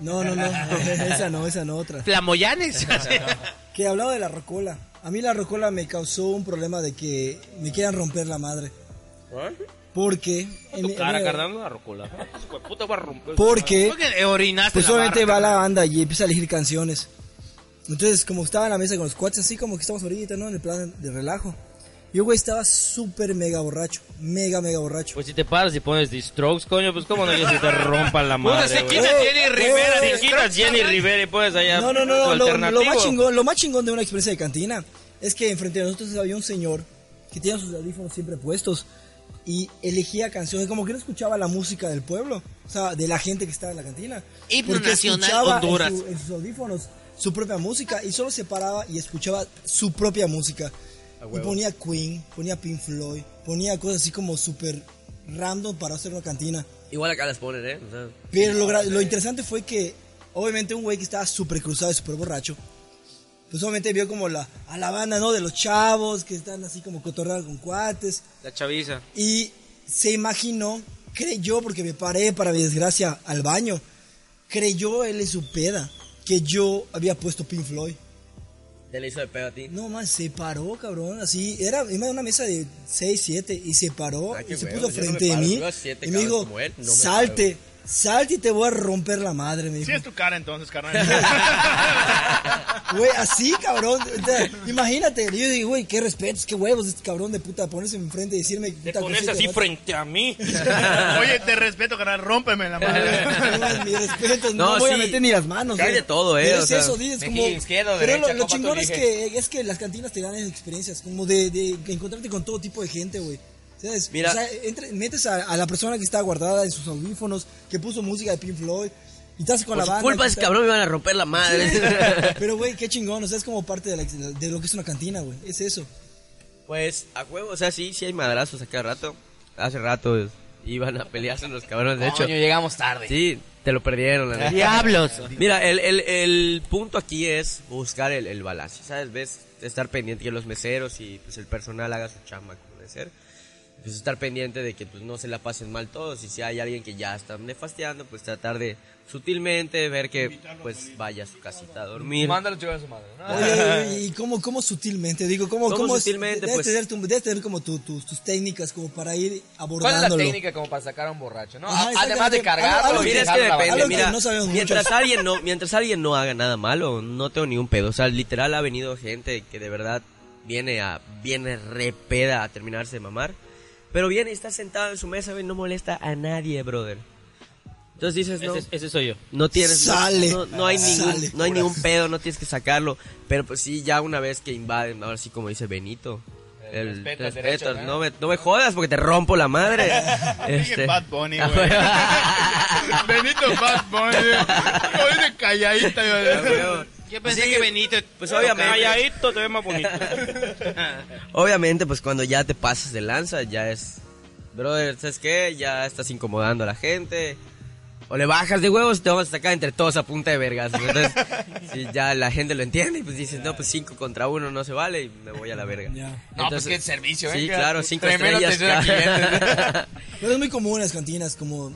No, no, no, esa no, esa no, otra. Flamoyanes. Que hablaba de la rocola. A mí la rocola me causó un problema de que me quieran romper la madre. Porque... en Tu mi- cara, carnal, la rocola. Puta, voy a romper. Porque... ¿Por qué orinaste Pues obviamente va la banda y empieza a elegir canciones. Entonces, como estaba en la mesa con los cuates, así como que estamos ahorita, ¿no? En el plan de relajo. Yo, güey, estaba súper mega borracho. Mega, mega borracho. Pues si te paras y pones The Strokes, coño, pues cómo no quieres que te rompan la madre, se güey. quita güey. Jenny Rivera. Güey. Si quitas Jenny Rivera y pones allá No, no, no, no. Lo, lo más chingón, lo más chingón de una experiencia de cantina es que enfrente de nosotros había un señor que tenía sus audífonos siempre puestos y elegía canciones, como que no escuchaba la música del pueblo, o sea, de la gente que estaba en la cantina. Himno Porque nacional escuchaba en su- en sus audífonos su propia música y solo se paraba y escuchaba su propia música. Y ponía Queen, ponía Pink Floyd, ponía cosas así como súper random para hacer una cantina. Igual acá las ponen, ¿eh? O sea, Pero lo, lo interesante fue que, obviamente, un güey que estaba súper cruzado y súper borracho, pues obviamente vio como la, a la banda, ¿no? De los chavos que están así como cotorreando con cuates. La chaviza. Y se imaginó, creyó, porque me paré para mi desgracia al baño, creyó él en su peda que yo había puesto Pink Floyd. te le hizo de pedo a ti. No más, se paró, cabrón, así, era, era una mesa de 6, 7 y se paró Ah, y se puso yo no me frente de mí siete y me dijo, como él, no me salte, salte y te voy a romper la madre, me dijo. Sí es tu cara entonces, carnal. Güey, así, cabrón. o sea, imagínate, yo digo, güey, qué respetos, qué huevos este cabrón de puta ponerse enfrente y decirme. Te puta, sí, así te frente a mí. Oye, te respeto, carnal, rómpeme la madre. No, no, No, voy a meter ni las manos. Hay güey. de todo, eh, es sea, eso, dices como. pero derecha, lo, chingón es que, es que las cantinas te dan esas experiencias, como de, de encontrarte con todo tipo de gente, güey. ¿Sabes? Mira. O sea, entre- metes a, a la persona que está guardada en sus audífonos, que puso música de Pink Floyd, y estás con Por la su banda. culpa está- cabrón me iban a romper la madre. Pero, güey, qué chingón, o sea, es como parte de, la- de lo que es una cantina, güey. Es eso. Pues, a huevo, o sea, sí, sí hay madrazos a cada rato. Hace rato iban a pelearse los cabrones, de hecho. Coño, llegamos tarde. Sí, te lo perdieron, la neta. Diablos. Mira, el, el, el punto aquí es buscar el, el balance, ¿sabes? Ves, estar pendiente que los meseros y pues, el personal haga su chamba como debe ser. Pues estar pendiente de que pues no se la pasen mal todos y si hay alguien que ya está nefasteando, pues tratar de sutilmente ver que pues vaya a su casita a dormir. Mándalo a su madre. ¿no? Oye, ¿y cómo, cómo sutilmente? Digo, ¿cómo, ¿Cómo cómo sutilmente? Debes, Pues- tener, tu- debes tener como tu- tu- tus técnicas como para ir ¿Cuál es la abordándolo. técnica como para sacar a un borracho? ¿no? Ajá, Además de cargarlo Algo- Mira, es que depende, mira, no mientras muchos. alguien no, mientras alguien no haga nada malo, no tengo ni un pedo, o sea, literal ha venido gente que de verdad viene a, viene repeda a terminarse de mamar, pero viene y está sentado en su mesa y no molesta a nadie, brother. Entonces dices, no, Ese, ese soy yo. no tienes, Sale. no, no hay ningún, Sale. no hay ningún pedo, no tienes que sacarlo, pero pues sí, ya una vez que invaden, ahora sí como dice Benito, El el respeto al respeto, derecho, ¿no? no me, no me jodas porque te rompo la madre. Este, Bad Bunny, güey. Benito Bad Bunny. Como dice calladita, güey. Yo pensé Sí, que Benito. pues obviamente. Calladito te ves más bonito. Obviamente, pues cuando ya te pasas de lanza, ya es. Brother, ¿sabes qué? Ya estás incomodando a la gente. O le bajas de huevos y te vamos a sacar entre todos a punta de vergas. Entonces, si ya la gente lo entiende y pues dices, no, pues cinco contra uno no se vale y me voy a la verga. Ya. No, pues qué servicio, ¿eh? Sí, claro, cinco tremenda estrellas. Pero es muy común en las cantinas, como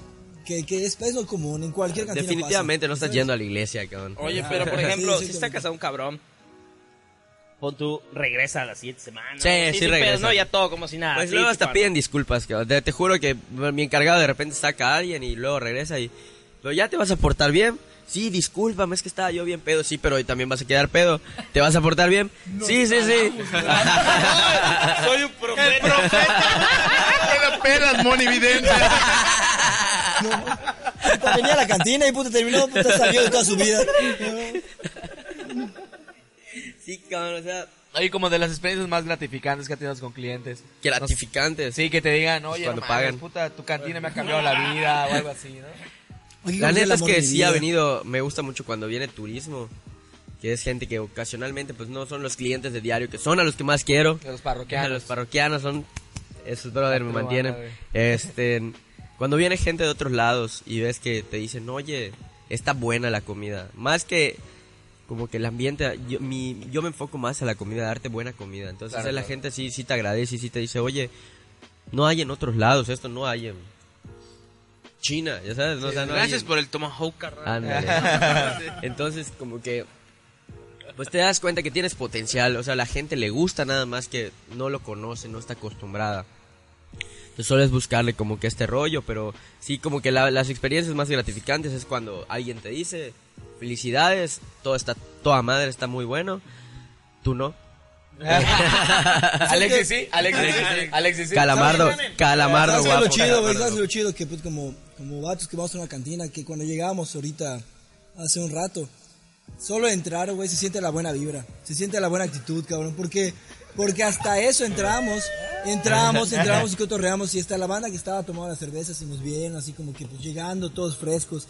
que, que es, es lo común en cualquier cantina. Definitivamente pasa. no estás yendo a la iglesia, cabrón. Oye, Ah, pero por sí, ejemplo, sí, si sí, está casado un cabrón, pon tú, regresa a las siete semanas. Sí, sí sin regresa. no, ya todo como si nada. Pues sí, luego hasta piden disculpas, cabrón. Te, te juro que mi encargado de repente saca a alguien y luego regresa y... Pero ya te vas a portar bien. Sí, discúlpame, es que estaba yo bien pedo. Sí, pero hoy también vas a quedar pedo. ¿Te vas a portar bien? sí, sí, sí. Soy un profeta. Buenas pelas, monividente. Puta, venía a la cantina y puta terminó, puta salió de toda su vida. sí, cabrón, o sea... Oye, como de las experiencias más gratificantes que has tenido con clientes. Gratificantes. Sí, que te digan, oye, Cuando no mames, pagan. puta, tu cantina me ha cambiado la vida o algo así, ¿no? La ¿cómo neta es que sí ha venido, me gusta mucho cuando viene turismo, que es gente que ocasionalmente pues no son los clientes de diario, que son a los que más quiero. De los A parroquianos. los parroquianos son esos brother me Patrona, mantienen. Este, cuando viene gente de otros lados y ves que te dicen, "Oye, está buena la comida." Más que como que el ambiente, yo, mi, yo me enfoco más a la comida, darte buena comida. Entonces Claro, la claro. gente sí, sí te agradece y sí te dice, oye, no hay en otros lados, esto no hay en China, ya sabes, no, O sea, no hay Gracias por el Tomahawk, carnal. Entonces, como que. Pues te das cuenta que tienes potencial. O sea, la gente le gusta nada más que no lo conoce, no está acostumbrada. Entonces, solo es buscarle como que este rollo. Pero sí, como que la- las experiencias más gratificantes es cuando alguien te dice: Felicidades, todo está, toda madre está muy bueno. Tú no. Alexis sí, Alexis sí, Alexis sí. Calamardo, calamardo ¿Sabes qué es lo guapo. chido, güey? calamardo. ¿Sabes lo chido? Que pues como, como vatos que vamos a una cantina, que cuando llegamos ahorita, hace un rato, solo entrar, güey, se siente la buena vibra. Se siente la buena actitud, cabrón. Porque, porque hasta eso entramos, entramos, entramos y cotorreamos. Y está la banda que estaba tomando las cervezas y nos vieron así como que pues llegando todos frescos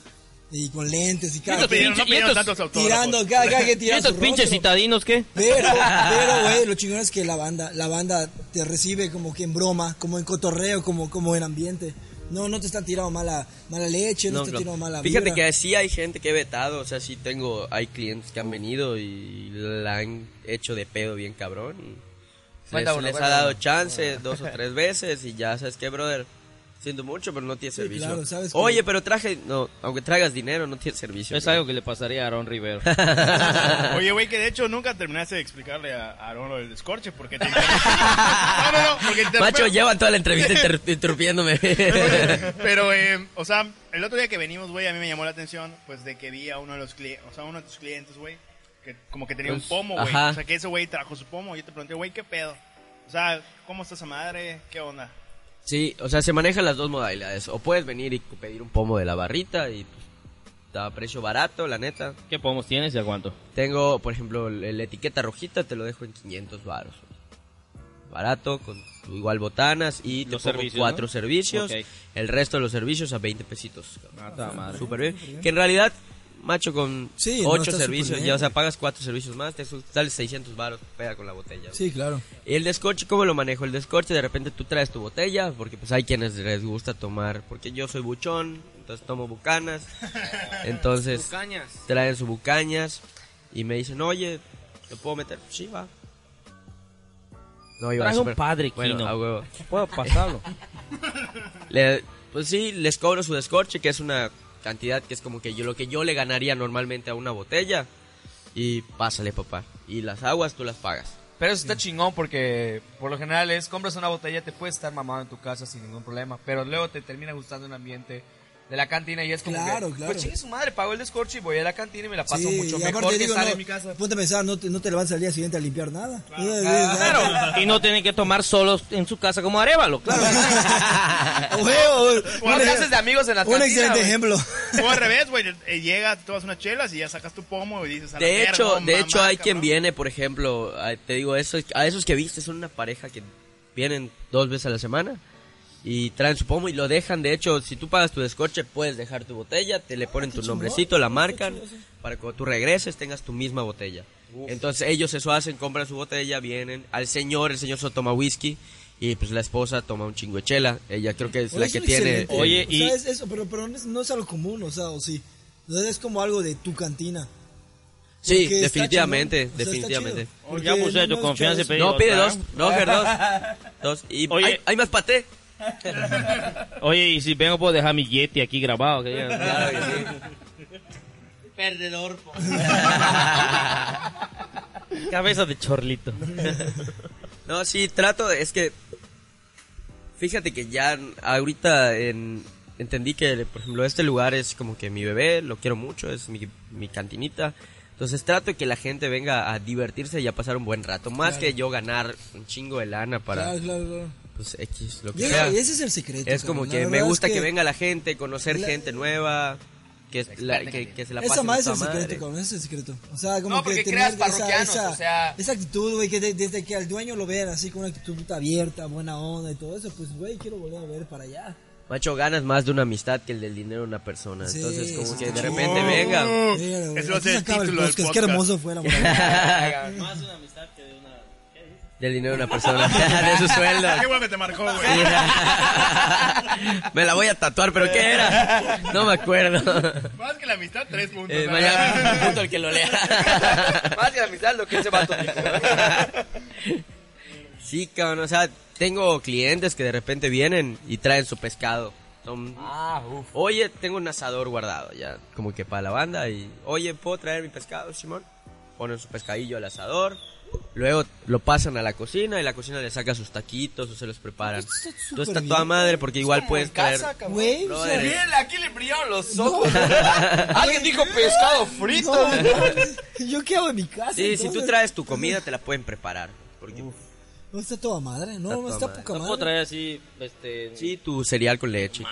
y con lentes y cada No pidieron, no pinche- pidieron y tantos autógrafos. tirando, cada, cada que ¿Y tira estos su pinches rostro. citadinos qué? Pero, pero, güey, lo chingón es que la banda, la banda te recibe como que en broma, como en cotorreo, como, como en ambiente. No, no te están tirando mala, mala leche, no, No, te están tirando mala Fíjate vibra. que sí hay gente que he vetado, o sea, sí tengo, hay clientes que han venido y la han hecho de pedo bien cabrón. y les, uno, les cuenta ha dado uno. chance dos o tres veces y ya, ¿sabes qué, brother? Siento mucho, pero no tienes Sí, servicio. claro, sabes que- Oye, pero traje, no, aunque traigas dinero, no tienes servicio. Es algo que le pasaría a Aaron Rivero. Oye, güey, que de hecho nunca terminaste de explicarle a Aaron lo del descorche, porque te No, no, no, porque te Macho, llevan toda la entrevista inter- interrumpiéndome. Pero, eh, o sea, el otro día que venimos, güey, a mí me llamó la atención, pues, de que vi a uno de los clientes, o sea, uno de tus clientes, güey, que como que tenía Pues, un pomo, güey. ajá. O sea, que ese güey trajo su pomo. Y yo te pregunté, güey, ¿qué pedo? O sea, ¿cómo está esa madre? ¿Qué onda? Sí, o sea, se manejan las dos modalidades. O puedes venir y pedir un pomo de la barrita y pues, está a precio barato, la neta. ¿Qué pomos tienes y a cuánto? Tengo, por ejemplo, la etiqueta rojita, te lo dejo en 500 baros. Barato, con igual botanas y te Los pongo servicios, cuatro ¿no? servicios. El resto de los servicios a 20 pesitos. Ah, madre. Súper bien. Que en realidad, macho, con Sí, ocho servicios, ya, o sea, pagas cuatro servicios más, te su- sale 600 baros, pega con la botella. Sí, claro. El descorche, ¿cómo lo manejo? El descorche, de repente tú traes tu botella, porque pues hay quienes les gusta tomar, porque yo soy buchón, entonces tomo bucanas, entonces Bucañas. traen sus bucañas y me dicen, oye, ¿te puedo meter? Sí, va. No, iba un padre, Bueno, Kino. a huevo. Puedo pasarlo. Le- pues sí, les cobro su descorche, que es una cantidad que es como que yo lo que yo le ganaría normalmente a una botella. Y pásale, papá. Y las aguas tú las pagas. Pero eso está chingón porque por lo general es compras una botella, te puedes estar mamado en tu casa sin ningún problema, pero luego te termina gustando un ambiente de la cantina y es como Claro, que, claro. pues chingue su madre, pago el descorche y voy a la cantina y me la paso Sí, mucho y mejor aparte que digo, estar no, en mi casa. Ponte a pensar, no te, no te levantas al día siguiente a limpiar nada. Claro. Y no tienen que tomar solos en su casa como Arevalo, claro. O un, te haces de amigos en la un cantina, excelente güey. ejemplo. O al revés, güey, eh, llega, te tomas unas chelas y ya sacas tu pomo y dices a la De verga, hecho, no, de mamá, hecho hay quien viene, por ejemplo, te digo eso, a esos que viste son una pareja que vienen dos veces a la semana y traen su pomo y lo dejan. De hecho, si tú pagas tu descorche, puedes dejar tu botella, te le ponen tu nombrecito, la marcan para que cuando tú regreses tengas tu misma botella. Entonces ellos eso hacen, compran su botella, vienen al señor, el señor solo toma whisky y pues la esposa toma un chingo de chela. Ella creo que es la Es que un tiene. excelente. Oye, O sea, y- es eso, pero, pero no es, no es algo común, o sea, o sí. Sea, es como algo de tu cantina. Sí, Porque definitivamente, chingón, o sea, definitivamente. ya puse no- tu confianza No, pide ¿verdad? dos, no, Ger, dos. Dos. Y Oye. hay, hay más paté. Oye, y si vengo puedo dejar mi Yeti aquí grabado. Que ya- Claro que sí. Perdedor. po. Cabeza de chorlito. No, sí, trato, de- es que fíjate que ya ahorita en- entendí que, por ejemplo, este lugar es como que mi bebé, lo quiero mucho, es mi, mi cantinita. Entonces trato de que la gente venga a divertirse y a pasar un buen rato, más que yo ganar un chingo de lana para Claro, claro, claro. Pues X, lo que ese, sea. y ese es el secreto. Es como que me gusta es que... venga la gente, conocer La- gente nueva, que, es la- que, que se la Esa más es el toda secreto, madre. cabrón, ese es el secreto. O sea, como No, que porque tener creas esa, esa, o sea- esa actitud, güey, que de- desde que al dueño lo vean así con una actitud abierta, buena onda y todo eso, pues, güey, quiero volver a ver para allá. Macho, ganas más de una amistad que el del dinero de una persona. Sí, Entonces, como que de repente Oh. venga. Ser se el acaba título del podcast, Qué hermoso fue la. Más una amistad que de una... Del dinero de una persona, de su sueldo. Qué bueno que te marcó, güey. Me la voy a tatuar, pero ¿qué era? No me acuerdo. Más que la amistad, tres puntos. Eh, mañana punto el que lo lea. Más que la amistad, lo que ese vato dijo. Sí, cabrón, o sea, tengo clientes que de repente vienen y traen su pescado. Son- Ah, uff. Oye, tengo un asador guardado ya, como que para la banda y, oye, ¿puedo traer mi pescado, Simón? Ponen su pescadillo al asador, luego lo pasan a la cocina y la cocina le saca sus taquitos o se los preparan. Esto está súper está toda madre porque igual puedes traer... Güey, aquí le brillaron los ojos. Alguien dijo pescado frito. no, ¿yo qué hago en mi casa? Sí, si tú traes tu comida te la pueden preparar. Porque, No está toda madre, no, Está está madre. poca No puedo madre. traer así, este... sí, tu cereal con leche.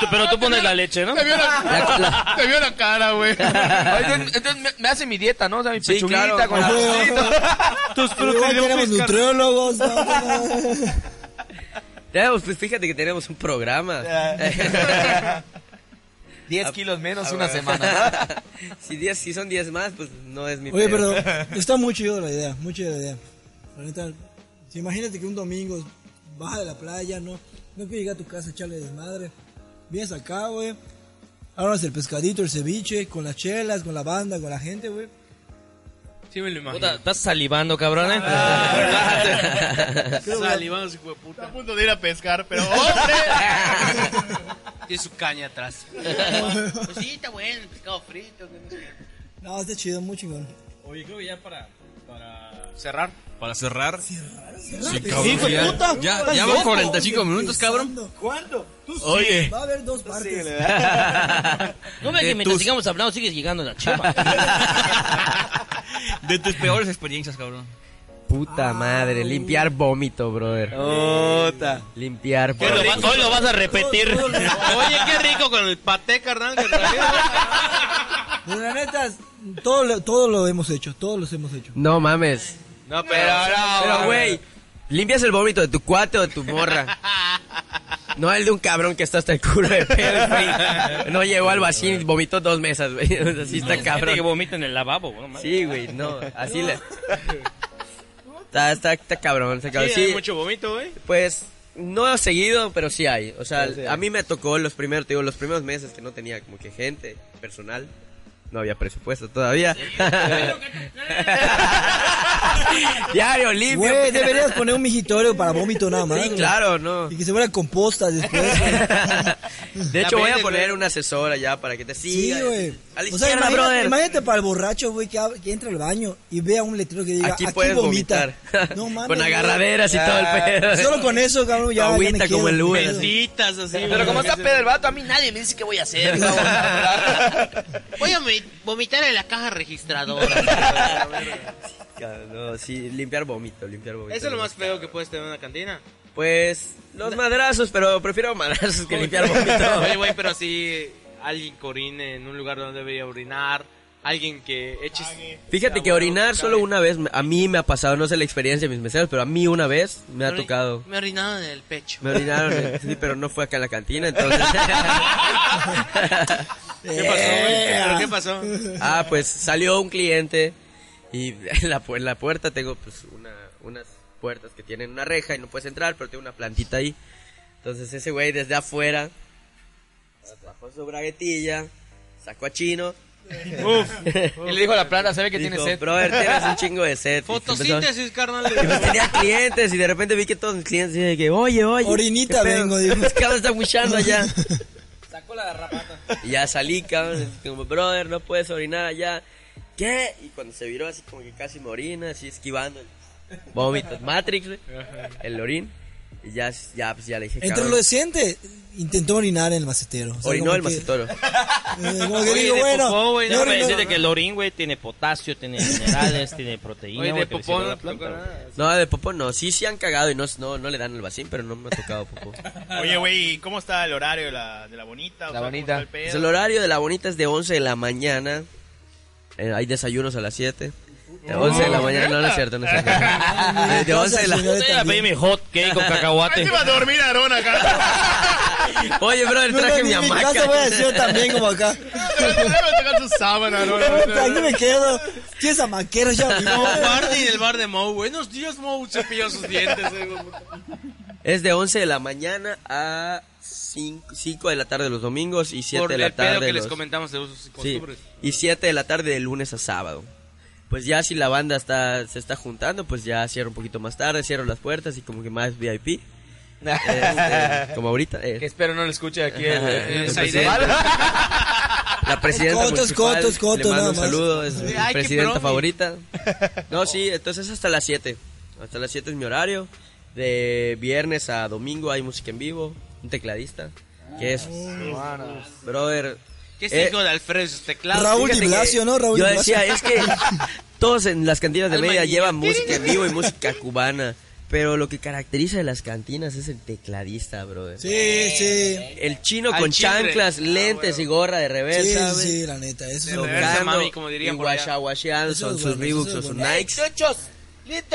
Tú- Pero tú pones la leche, ¿no? Te vio la, te vio la cara, güey. Entonces, entonces me, me hace mi dieta, ¿no? O sea, mi Sí, pechuguita claro. con la Tus Igual tenemos nutriólogos, ¿no? Tenemos, pues fíjate que tenemos un programa. 10 kilos menos Ah, una semana. si, diez, si son 10 más, pues no es mi Oye, pero está muy chido la idea, muy chida la idea. La neta, si imagínate que un domingo baja de la playa, ¿no? No que llegar a tu casa a echarle desmadre. Vienes acá, güey. Ahora el pescadito, el ceviche, con las chelas, con la banda, con la gente, güey. Sí me lo imagino. Puta, estás salivando, cabrón, ¿eh? Salivando, hijo de puta. Está a punto de ir a pescar, pero ¡hombre! Tiene su caña atrás. Pues sí, está bueno el pescado frito. que no sé. No, está chido, muy chingón. Oye, creo que ya para... para... Cerrar. Para cerrar. Hijo de puta, Ya, estás ya van loco. 45 minutos, cabrón. ¿Cuánto? Tú sí. Oye. Va a haber dos partes. No me De que mientras tus- sigamos hablando sigues llegando a la chepa. De tus peores experiencias, cabrón. Puta madre, limpiar vómito, brother. Puta. Limpiar Hoy lo, vómito. va- hoy lo vas a repetir. Oye, qué rico con el paté, carnal. que la neta, todo, lo- todo lo hemos hecho, todos los hemos hecho. No mames. No, pero no, Pero, güey, limpias el vómito de tu cuate o de tu morra. No el de un cabrón que está hasta el culo de pedo, güey. No llegó al vacío y vomitó dos mesas, güey. Así está Gente que cabrón. vomita en el lavabo, mames. Sí, güey, no. Así le... Está, está, está cabrón, está cabrón. Sí, hay mucho vómito, güey. Pues no he seguido, pero sí hay. O sea, a mí me tocó los primeros, te digo, los primeros meses que no tenía como que gente personal. No había presupuesto todavía. Diario limpio. Güey, deberías poner un migitorio para vómito nada más. Sí, güey. claro, no. Y que se vuelva composta después. güey. De hecho, voy a poner güey. una asesora ya para que te Sí, siga. güey. A la O sea, imagínate, brother. imagínate para el borracho, güey, que, entra al baño y vea un letrero que diga, Aquí aquí, puedes vomita. vomitar. No mames. Con güey. agarraderas y todo el pedo. Solo con eso, cabrón, ya. ya me Agüita como quedo. el Uber. Benditas, así. Pero como está pedo el vato, a mí nadie me dice qué voy a hacer. Voy a vomitar en la caja registradora. No, sí, limpiar vómito, limpiar vómito. Eso es lo más feo que puedes tener en una cantina. Pues, los madrazos, pero prefiero madrazos que limpiar vómito. Oye, güey, pero si alguien que orine en un lugar donde debería orinar, alguien que eche... Fíjate que orinar solo una vez, a mí me ha pasado, no sé la experiencia de mis meseros, pero a mí una vez me ha tocado. Me orinaron en el pecho. Me orinaron, sí, pero no fue acá en la cantina, entonces... ¿Qué pasó? Eh, ¿Pero qué pasó? ah, pues salió un cliente y en la, pu- en la puerta tengo pues una, unas puertas que tienen una reja y no puedes entrar, pero tengo una plantita ahí. Entonces ese güey desde afuera bajó su braguetilla, sacó a Chino. Y le dijo a la planta, sabe que tiene dijo, sed. brother, tienes un chingo de empezó- Fotosíntesis, carnal. Y pues tenía clientes y de repente vi que todos mis clientes decían que, oye, oye. Orinita vengo, dijo. Cabrón está buchando allá. Y ya salí, cabrón, como, brother, no puedes orinar allá. ¿Qué? Y cuando se viró así como que casi me orina, así esquivando el vómito, Matrix, el orín. Y ya, ya, pues ya le dije, Entre lo decente, intentó orinar en el macetero. O sea, orinó el que- macetoro. eh, como que Oye, digo, de bueno. popó, güey, yo déjame orino- decirte que el orín, güey, tiene potasio, tiene minerales, tiene proteína, Oye, de popó no planta, nada. No, de popó no, sí, sí han cagado y no, no, no le dan el vacín, pero no me ha tocado popó. Oye, güey, ¿y ¿cómo está el horario de la, de la bonita? O La sea, ¿cómo bonita. el? Pues el horario de la bonita es de 11 de la mañana. Eh, hay desayunos a las 7. De 11 de la mañana, no, no es cierto, no es cierto. De, de 11 de la señora. Yo te iba a pedir mi hot cake con cacahuate. se iba a dormir Aarón acá. Oye, No, no, traje en mi mi hamaca. casa voy a decir yo también como acá. Déjame tocar su sábana, ¿no? Aquí me quedo. ¿Qué es amaquero ya? Como Barney en el bar de Moe. Buenos días, Moe. Cepilló sus dientes. eh. Es de 11 de la mañana a 5, de la tarde los domingos y 7 Por de la el pedo tarde que les los... comentamos de usos y Sí, costumbres. y 7 de la tarde de lunes a sábado. Pues ya si la banda está se está juntando, pues ya cierro un poquito más tarde, cierro las puertas y como que más VIP. Este, como ahorita. eh, Que espero no lo escuche aquí el, el principal. La presidenta Cotos, cotos, cotos, le mando un saludo, es mi presidenta favorita. No, sí, entonces hasta las 7. Hasta las 7 es mi horario. De viernes a domingo hay música en vivo, un tecladista, que es brother. ¿Qué es Eh, hijo de Alfredo? Sus teclados. Raúl Fíjate Di Blasio, ¿no? Raúl Yo decía, es que todos en las cantinas de media llevan música en vivo y música cubana, pero lo que caracteriza de las cantinas es el tecladista, brother. Sí, sí. El chino Al con chingre. chanclas, lentes y gorra de Sí, reversa, güey. sí, la neta. Eso es lo reversa, mami, como dirían y por allá. Eso son sus bueno, Reeboks o sus bueno. Nikes.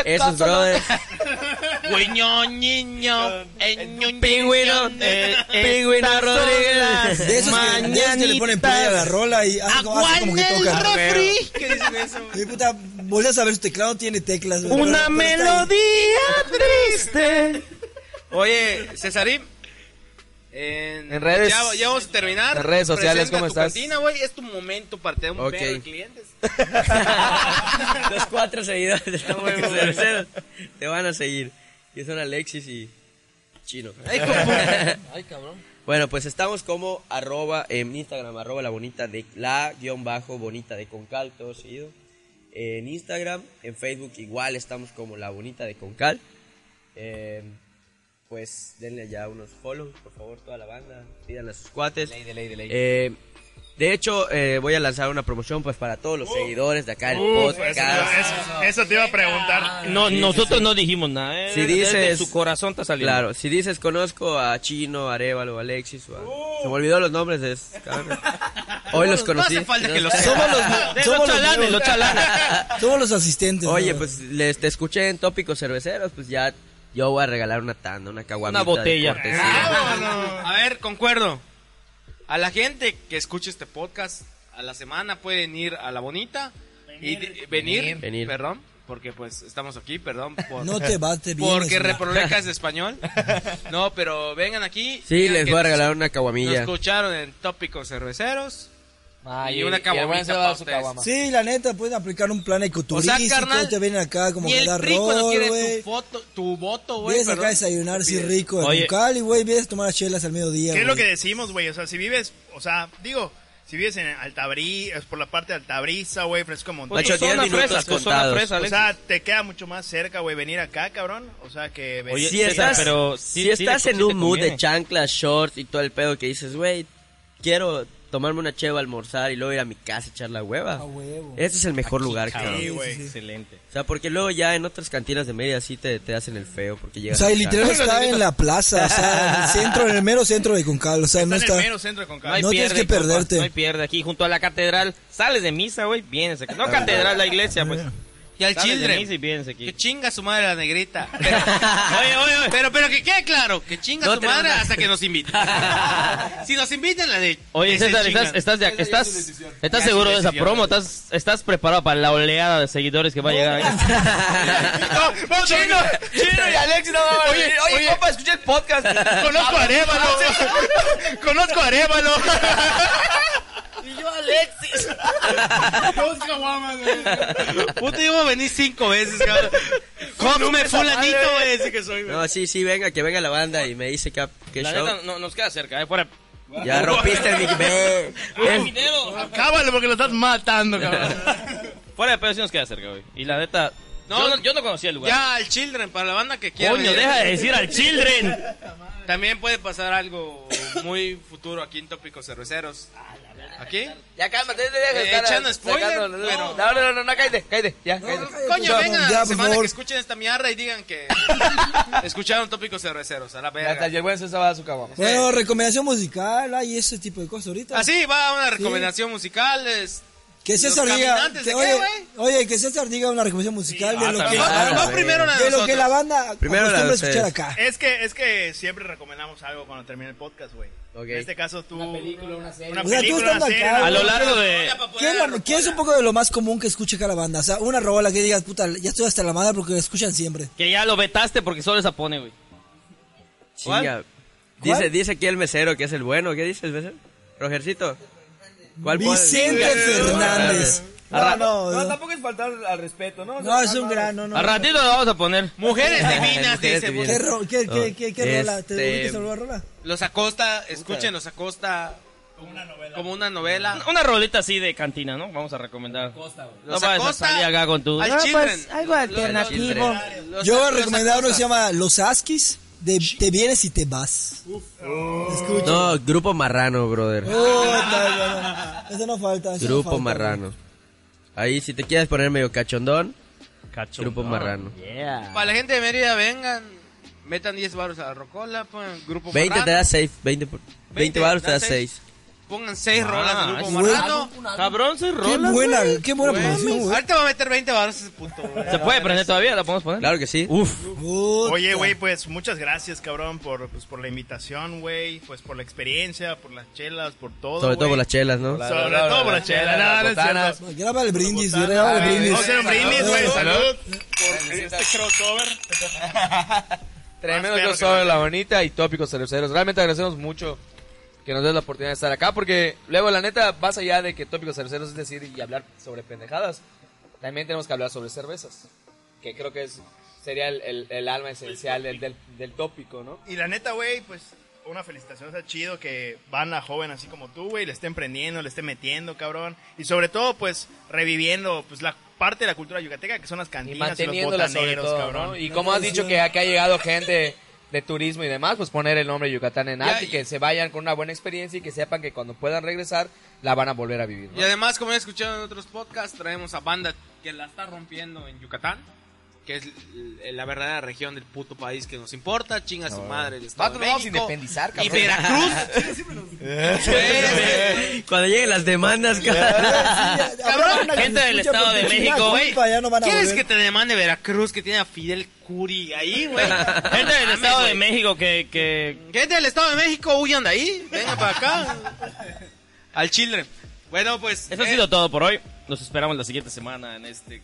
Esos brothers. Güeño, niño, eño, Pingüino, Pingüino Rodríguez. De esos que le ponen play a la rola y hace como, hace como que tocan. refri. ¿Qué dicen eso? Y puta, volteas a ver su teclado, tiene teclas. Una melodía triste. Oye, Cesarín. En, En redes. Ya, ya vamos a terminar. En redes sociales, Presenta ¿cómo tu estás? cantina, güey. Es tu momento para tener un Ok. perro de clientes. Los cuatro seguidores te van a seguir. Que son Alexis y Chino. Ay, cabrón. Bueno, pues estamos como arroba en Instagram, arroba la bonita de la guion bajo bonita de Concal, todo seguido. En Instagram, en Facebook igual estamos como la bonita de Concal. Eh, pues denle ya unos follows, por favor, toda la banda, pídanle a sus cuates. Ley de ley de ley. Eh, de hecho, eh, voy a lanzar una promoción pues para todos los seguidores de acá del Uf, podcast. eso, eso- eso te iba a preguntar. No, nosotros no dijimos nada, ¿eh? Si Desde dices- su corazón está saliendo. Claro, si dices conozco a Chino, Arevalo, Alexis, o a- se me olvidó los nombres de esos cabrones. Hoy los conocí. No hace falta que los Somos los, somos los chalanes, los chalanes. Somos los asistentes. Oye, ¿no? pues les te escuché en tópicos cerveceros, pues ya yo voy a regalar una tanda, una caguamita. Una botella. de cortesía. A ver, concuerdo. A la gente que escuche este podcast a la semana pueden ir a la bonita y di- venir, Venir. perdón, porque pues estamos aquí, perdón, por- No te bate bien. porque eso. Reproleca es de español. No, pero vengan aquí. Sí, les voy a regalar una caguamilla. escucharon en Tópicos Cerveceros Ah, Y y, una caguamita. Sí, la neta, pueden aplicar un plan ecoturístico, carnal, te vienen acá como que el dar rico no rol, quiere güey. tu foto, tu voto, güey. Vienes acá a desayunar Pide. rico en Cali, güey, vienes a tomar chelas al mediodía, ¿Qué es lo que decimos, güey? O sea, si vives, o sea, digo, si vives en Altabrisa, es por la parte de Altabrisa, güey, Fresco Montón. Macho, tu 10 zona minutos fresa, tu zona contados. fresa, O sea, te queda mucho más cerca, güey, venir acá, cabrón. O sea, que... Oye, si estás, pero si sí- sí estás en sí un mood de chanclas, shorts y todo el pedo que dices, güey, quiero tomarme una cheva, almorzar y luego ir a mi casa echar la hueva. A huevo. Ese es el mejor lugar, cabrón. Sí, güey. Excelente. O sea, porque luego ya en otras cantinas de media sí te, te hacen el feo porque O llegas sea, y literal está en la plaza, o sea, en el centro, en el mero centro de Concal, o sea, Está no en está... el mero centro de Concal. No tienes que perderte. no hay pierde. Aquí junto a la catedral, sales de misa, güey, vienes aquí. No catedral, la iglesia, pues. Y al Children. y. Que chinga su madre la negrita. Pero, oye, oye, oye. Pero, pero que quede claro, que chinga No su madre hasta que nos inviten. si nos invitan, la de. Oye, César, ¿estás, estás, de- estás, estás seguro de esa promo? ¿Estás, ¿Estás preparado para la oleada de seguidores que va a llegar ahí? Chino, Chino y Alex no van a Oye. Oye, oye. compa, escucha el podcast. Conozco a Arevalo. Conozco a Arevalo. Y yo, Alexis. Dos caguamas, güey. Puta, yo voy a venir cinco veces, cabrón. Come fulanito, güey, ese que soy, güey. No, sí, sí, venga, que venga la banda y me dice que, que La show. neta, no, nos queda cerca, eh, fuera. Ya rompiste el. Es- Acábalo porque lo estás matando, cabrón. Fuera de pedo sí nos queda cerca, güey. Y la neta, No, yo, no, yo no conocía el lugar. Ya al Children, para la banda que quiera. Coño, deja de decir al Children. También puede pasar algo muy futuro aquí en Tópicos Cerveceros. ¿Aquí? Ya cálmate, deja de Eh, estar echando spoiler, no, no, no, no, no, no, cállate, cállate, ya, cállate. Coño, Ya, a ya, la semana que escuchen esta mierda y digan que escucharon Tópicos Cerveceros. A la Ya verga. y el buen César va a dar su caguama. Bueno, recomendación musical, hay ese tipo de cosas ahorita. Así va una recomendación musical. Es... Que César ¿Los diga, que- de qué, oye, oye, que César diga una recomendación musical de Ah, lo que, Ah, la primero la de de lo que la banda Primero acostumbra escuchar ustedes. acá. Es que, es que siempre recomendamos algo cuando termine el podcast, güey. En este caso tú... Una película, una serie. Una O sea, tú película, estando una serie, A lo largo de... ¿Qué es, lo- qué es un poco de lo más común que escuche acá la banda? O sea, una rola que digas, puta, ya estoy hasta la madre porque la escuchan siempre. Que ya lo vetaste porque solo esa pone, güey. Chinga. Dice, dice aquí el mesero que es el bueno. ¿Qué dice el mesero? Rogercito. ¿Cuál? Vicente Fernández. No, no, No, no. tampoco es faltar al respeto, ¿no? O sea, No, es un gran, no, no. Al ratito lo vamos a poner. Mujeres divinas, dice. divinas. ¿Qué, ro- qué, qué, qué, qué Oh, rola? ¿Te este- a rola? Los Acosta, escuchen Los Acosta. Como una novela. Como una novela. Una rolita así de cantina, ¿no? Vamos a recomendar. No Los vayas a Acosta salir acá con tu... Children. pues, algo alternativo. Los- Yo voy a recomendar uno que Acosta. se llama Los Askis, de Te vienes y te vas. No, grupo marrano, brother. Oh, no, no, no. Eso no falta. eso no Grupo falta, marrano. Ahí, si te quieres poner medio cachondón, Cacho. grupo marrano. Yeah. Para la gente de Mérida, vengan. Metan 10 baros a la rocola. Pongan grupo 20 te Marrano, da 6. 20, por- 20 baros te da 6. Pongan 6 rolas de grupo. Marrano. Cabrón, se Qué rola, buena, güey. qué buena Güey, promoción, güey. Ahorita va a meter 20 baros ese güey. ¿Se puede prender todavía? ¿La podemos poner? Claro que sí. Uf. Puta. Oye, güey, pues muchas gracias, cabrón, por, pues, por la invitación, güey, pues por la experiencia, por las chelas, por todo. Sobre todo por las chelas, ¿no? Sobre todo por las chelas, no, no es. Graba el brindis, güey, graba el brindis. Vamos a hacer un brindis, güey, Salud. Por este crossover. Tremendo crossover, la bonita y tópicos cerveceros. Realmente agradecemos mucho que nos des la oportunidad de estar acá porque luego la neta, más allá de que tópicos cerveceros es decir y hablar sobre pendejadas, también tenemos que hablar sobre cervezas, que creo que es sería el, el- el alma esencial del, del, del tópico, ¿no? Y la neta, güey, pues una felicitación, está chido que van a joven así como tú, güey, le estén prendiendo, le estén metiendo, cabrón. Y sobre todo, pues, reviviendo, pues, la parte de la cultura yucateca, que son las Y cantinas y, los manteniéndola sobre botaneros, todo, cabrón. ¿no? Y como has dicho que acá ha llegado gente de turismo y demás, pues poner el nombre Yucatán en alto y que se vayan con una buena experiencia y que sepan que cuando puedan regresar la van a volver a vivir. ¿no? Y además, como ya escuchado en otros podcasts, traemos a banda que la está rompiendo en Yucatán. Que es la verdadera región del puto país que nos importa. Chinga su madre el Estado Vato, de nos vamos a México. independizar, Y cabrón. Veracruz. Pues, Cuando lleguen las demandas, cara. Cabrón, gente del Estado de México, güey. No ¿Quieres que te demande Veracruz que tiene a Fidel Curi ahí, güey? Gente del Mames, Estado de. México que... que... Gente del Estado de México, huyan de ahí. Vengan para acá. Al Children. Bueno, pues. Eso ha eh, sido todo por hoy. Nos esperamos la siguiente semana en este.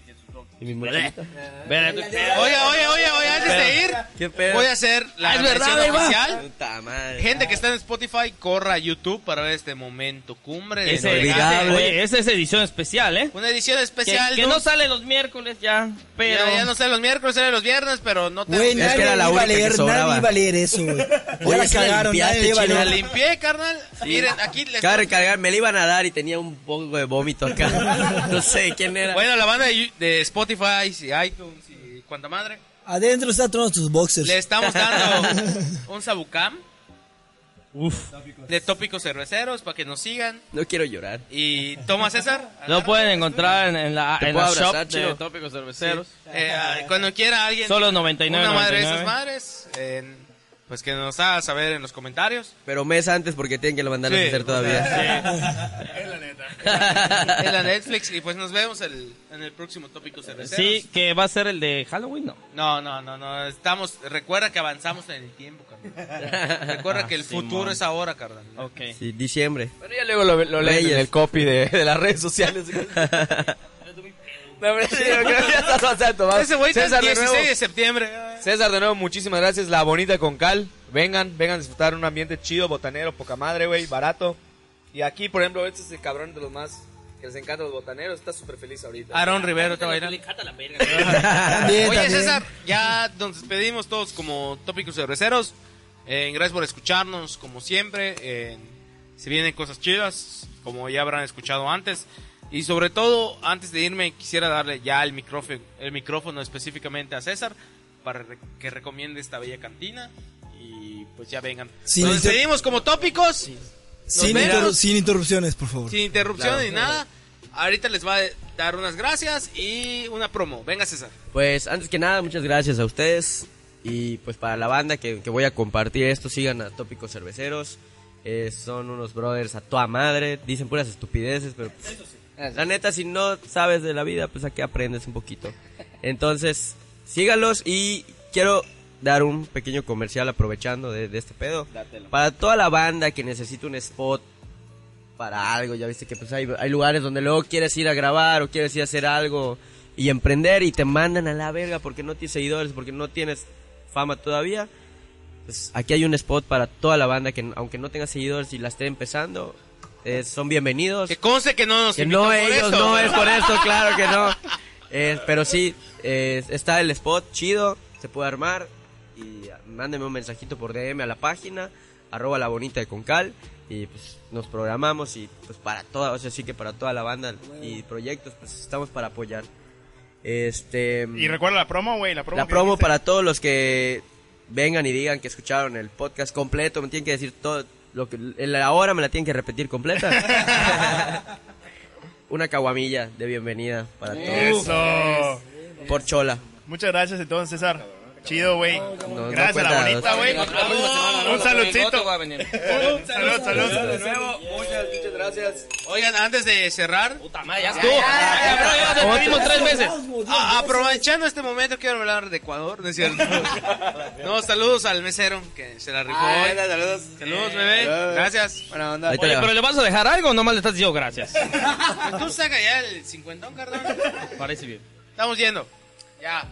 ¿Y mi mochilita? Oiga, oye, oye, oye, antes de ir, ¿Qué pedo? voy a hacer la Ah, es verdad, versión ahí va. oficial. Puta madre. Gente que está en Spotify, corra a YouTube para ver este momento cumbre de Ese- Inolvidable. oye, esa es edición especial, ¿eh? Una edición Que, especial. que no sale los miércoles ya, pero... Ya, ya no sé los miércoles, sale los viernes, pero no te... Güey, Es nadie que era la iba a única que leer, sobraba. nadie iba a leer eso, güey. Ya Oye, la sí la cagaron, limpiaste, nadie iba a chino. La leer. limpié, carnal. Miren, aquí les... Recargar, me la iban a dar y tenía un poco de vómito acá. No sé quién era. Bueno, la banda de, de Spotify, y iTunes y cuanta madre, Adentro están todos tus boxers. le estamos dando un sabucam. De tópicos cerveceros para que nos sigan. No quiero llorar. Y toma César. Lo pueden encontrar en, en la, en la shop abrazar, de chido. Tópicos Cerveceros. Eh, ah, cuando quiera alguien. Solo 99, Una madre de 99. esas madres. eh, pues que nos haga saber en los comentarios. Pero mes antes porque tienen que lo mandar a Sí, hacer todavía. Es la neta. En la Netflix. Y pues nos vemos el- en el próximo tópico cerveceros. Sí, que va a ser el de Halloween, ¿no? No, no, no, no. Estamos. Recuerda que avanzamos en el tiempo, carnal. Recuerda que el futuro es ahora, carnal. Ok. Sí, diciembre. Bueno, ya luego lo, lo Reyes. en el copy de, de las redes sociales. Ese güey César, de 16 nuevo, de septiembre. César, de nuevo, muchísimas gracias. La bonita con cal. Vengan, vengan a disfrutar un ambiente chido, botanero, poca madre, güey, barato. Y aquí, por ejemplo, este es el cabrón de los más que les encantan los botaneros. Está súper feliz ahorita. Aaron Rivero te va a ir. También, Oye, también. César, ya nos despedimos todos como tópicos cerveceros. Eh, gracias por escucharnos, como siempre. Eh, se vienen cosas chidas, como ya habrán escuchado antes. Y sobre todo, antes de irme, quisiera darle ya el micrófono, el micrófono específicamente a César para que recomiende esta bella cantina. Y pues ya vengan. Sin Nos despedimos como tópicos, Sin, vemos. interru- sin interrupciones, por favor. sin interrupción ni nada. Ahorita les va a dar unas gracias y una promo. Venga, César. Pues antes que nada, muchas gracias a ustedes. Y pues para la banda que, que voy a compartir esto, sigan a Tópicos Cerveceros. Eh, son unos brothers a toda madre. Dicen puras estupideces, pero pues, la neta, si no sabes de la vida, pues aquí aprendes un poquito. Entonces, sígalos y quiero dar un pequeño comercial aprovechando de, de este pedo. Para toda la banda que necesita un spot para algo, ya viste que pues hay, hay lugares donde luego quieres ir a grabar o quieres ir a hacer algo y emprender y te mandan a la verga porque no tienes seguidores, porque no tienes fama todavía. Pues aquí hay un spot para toda la banda que aunque no tenga seguidores y la esté empezando, eh, son bienvenidos. Que conste que no nos Que no por ellos, no es por esto, claro que no. Eh, pero sí, eh, está el spot chido, se puede armar y mándenme un mensajito por DM a la página, arroba la bonita de Concal y pues nos programamos y pues para toda, o sea, sí que para toda la banda y proyectos, pues estamos para apoyar. Este Y recuerda la promo, güey. La promo. la promo para todos los que vengan y digan que escucharon el podcast completo, me tienen que decir todo lo que en la hora me la tienen que repetir completa. Una caguamilla de bienvenida para todos. Eso. Por chola. Muchas gracias entonces, César. Chido, güey. no gracias a la bonita, güey. Un saludcito. Venir. Salud, salud. de nuevo, muchas, muchas gracias. Oigan, antes de cerrar, Puta madre, ya estuvo. Ya, tres veces. aprovechando este momento, quiero hablar de Ecuador, ¿no es cierto? no, saludos al mesero que se la rifó. hoy. saludos. Saludos, bebé. Gracias. Buena onda. Oye, pero ¿le vas a dejar algo o nomás le estás diciendo gracias? Pues Tú saca ya el cincuentón, carnal. Parece bien. Estamos yendo. Ya.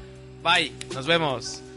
Bye. Nos vemos.